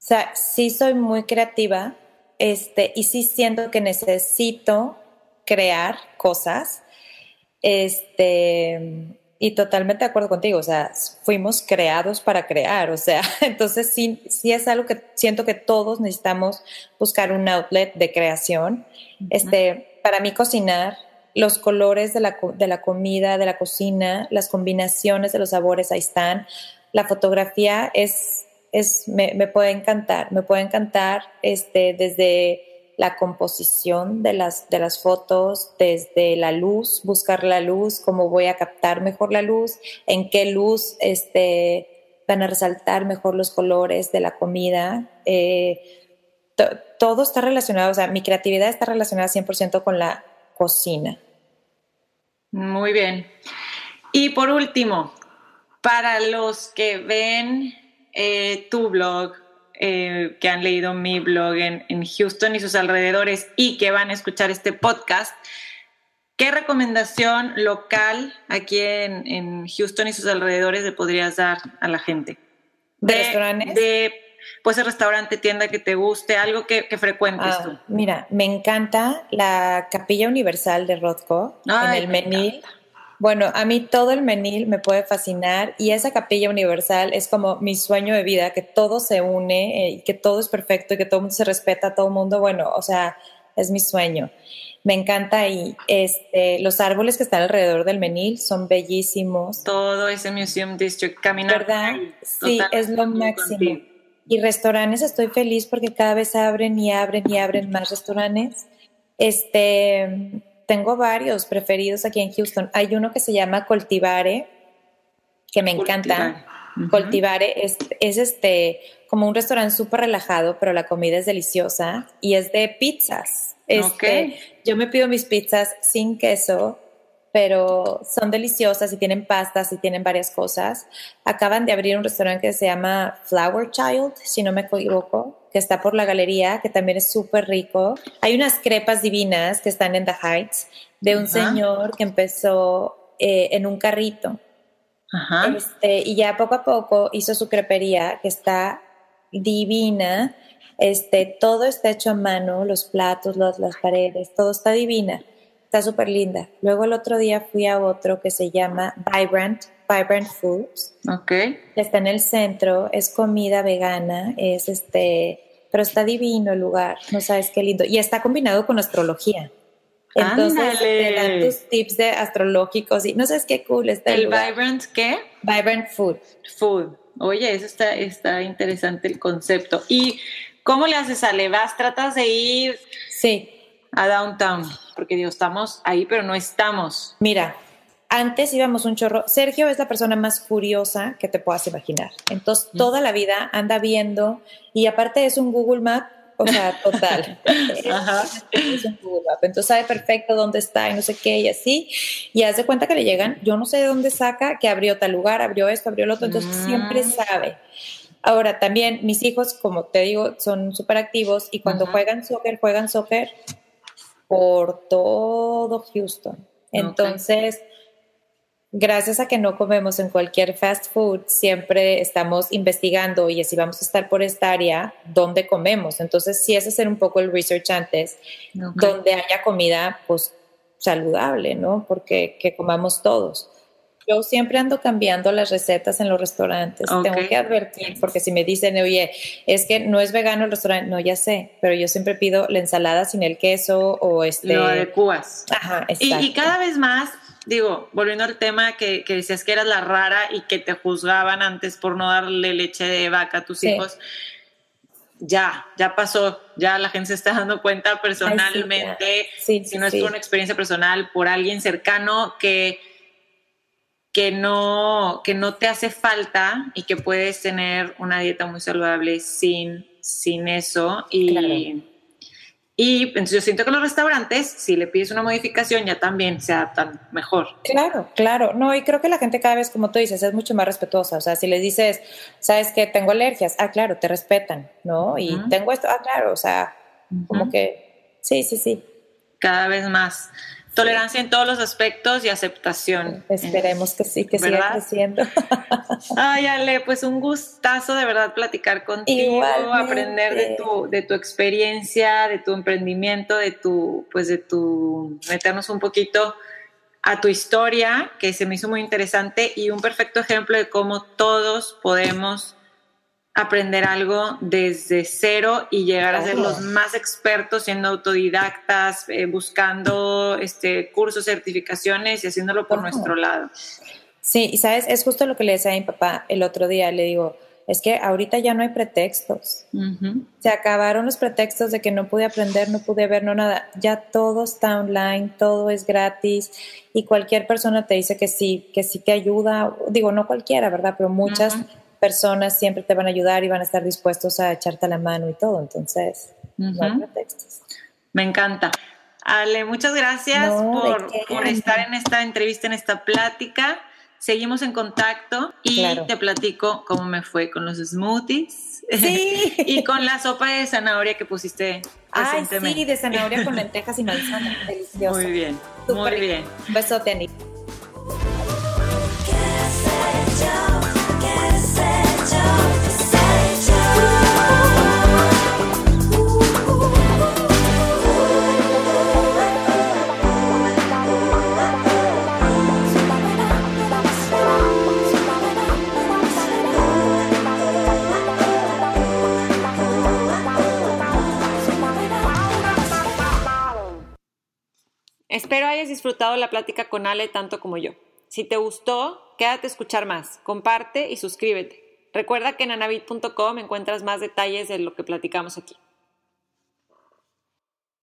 O sea, sí soy muy creativa este, y sí siento que necesito crear cosas. Este, y totalmente de acuerdo contigo, o sea, fuimos creados para crear, o sea, entonces sí, sí es algo que siento que todos necesitamos buscar un outlet de creación. Este, para mí cocinar, los colores de la, de la comida, de la cocina, las combinaciones de los sabores, ahí están. La fotografía es es, me, puede encantar, me puede encantar este, desde la composición de las, de las fotos, desde la luz, buscar la luz, cómo voy a captar mejor la luz, en qué luz este, van a resaltar mejor los colores de la comida. Eh, todo está relacionado, o sea, mi creatividad está relacionada 100% con la cocina. Muy bien. Y por último, para los que ven eh, tu blog, eh, que han leído mi blog en, Houston y sus alrededores y que van a escuchar este podcast, ¿qué recomendación local aquí en, Houston y sus alrededores le podrías dar a la gente? ¿De, restaurantes? De, pues el restaurante, tienda que te guste, algo que, frecuentes ah, tú. Mira, me encanta la Capilla Universal de Rothko en el Menil. Bueno, a mí todo el menil me puede fascinar y esa capilla universal es como mi sueño de vida, que todo se une eh, y que todo es perfecto y que todo el mundo se respeta, todo el mundo, bueno, o sea, es mi sueño. Me encanta y este, los árboles que están alrededor del menil son bellísimos. Todo ese Museum District, caminar. ¿Verdad? Sí, es lo máximo. Y restaurantes, estoy feliz porque cada vez abren y abren y abren más restaurantes. Este, tengo varios preferidos aquí en Houston. Hay uno que se llama Cultivare, que me encanta. Cultivare es, este como un restaurante súper relajado, pero la comida es deliciosa y es de pizzas. Este, Yo me pido mis pizzas sin queso, pero son deliciosas y tienen pastas y tienen varias cosas. Acaban de abrir un restaurante que se llama Flower Child, si no me equivoco, que está por la galería, que también es súper rico. Hay unas crepas divinas que están en The Heights de un señor que empezó eh, en un carrito. Ajá. Este, y ya poco a poco hizo su crepería que está divina. Este, todo está hecho a mano, los platos, las paredes, todo está divina. Está súper linda. Luego el otro día fui a otro que se llama Vibrant, Vibrant Foods. Ok. Está en el centro, es comida vegana, es este, pero está divino el lugar, no sabes qué lindo. Y está combinado con astrología. Entonces te dan tus tips de astrológicos y no sabes qué cool está el, Vibrant qué? Vibrant Food. Food. Oye, eso está, está interesante el concepto. ¿Y cómo le haces, Ale? ¿Vas, tratas de ir sí. a Downtown? Porque digo, estamos ahí, pero no estamos. Mira, antes íbamos un chorro. Sergio es la persona más curiosa que te puedas imaginar. Entonces, mm. toda la vida anda viendo y aparte es un Google Map, o sea, total. Ajá. Es un Google Map. Entonces, sabe perfecto dónde está y no sé qué y así. Y hace cuenta que le llegan, yo no sé de dónde saca, que abrió tal lugar, abrió esto, abrió el otro. Entonces, siempre mm. sabe. Ahora, también mis hijos, como te digo, son súper activos y cuando juegan soccer, juegan soccer por todo Houston. Entonces, gracias a que no comemos en cualquier fast food, siempre estamos investigando y si vamos a estar por esta área, ¿dónde comemos? Entonces, sí es hacer un poco el research antes, donde haya comida, pues, saludable, ¿no? Porque que comamos todos. Yo siempre ando cambiando las recetas en los restaurantes. Tengo que advertir, porque si me dicen, oye, es que no es vegano el restaurante, no, ya sé, pero yo siempre pido la ensalada sin el queso o este. Lo adecuas. Ajá, exacto. Y, y cada vez más digo, volviendo al tema que, que, decías que eras la rara y que te juzgaban antes por no darle leche de vaca a tus hijos, ya, ya pasó, ya la gente se está dando cuenta personalmente, si no es por una experiencia personal, por alguien cercano que, que, no, que no te hace falta y que puedes tener una dieta muy saludable sin, sin eso. Y, y entonces yo siento que los restaurantes, si le pides una modificación, ya también se adaptan mejor. Claro, claro. No, y creo que la gente cada vez, como tú dices, es mucho más respetuosa. O sea, si le dices, sabes que tengo alergias, ah, claro, te respetan, ¿no? Y tengo esto, ah, claro, o sea, como que, sí, sí, sí. Cada vez más. Tolerancia en todos los aspectos y aceptación. Esperemos que sí, que siga creciendo. Ay, Ale, pues un gustazo de verdad platicar contigo, aprender de tu, de tu experiencia, de tu emprendimiento, de tu, pues de tu, meternos un poquito a tu historia, que se me hizo muy interesante y un perfecto ejemplo de cómo todos podemos aprender algo desde cero y llegar a ser los más expertos siendo autodidactas, eh, buscando este, cursos, certificaciones y haciéndolo por nuestro lado. Sí, y sabes, es justo lo que le decía a mi papá el otro día, le digo, es que ahorita ya no hay pretextos. Se acabaron los pretextos de que no pude aprender, no pude ver, no nada. Ya todo está online, todo es gratis y cualquier persona te dice que sí, que sí te ayuda. Digo, no cualquiera, ¿verdad? Pero muchas personas siempre te van a ayudar y van a estar dispuestos a echarte la mano y todo. Entonces, no hay pretextos. Me encanta. Ale, muchas gracias por, estar en esta entrevista, en esta plática. Seguimos en contacto y te platico cómo me fue con los smoothies y con la sopa de zanahoria que pusiste recientemente. sí, de zanahoria con lentejas y manzana. Delicioso. Muy bien, muy bien. Un besote, Anita. Espero hayas disfrutado la plática con Ale tanto como yo. Si te gustó, quédate a escuchar más, comparte y suscríbete. Recuerda que en anabit.com encuentras más detalles de lo que platicamos aquí.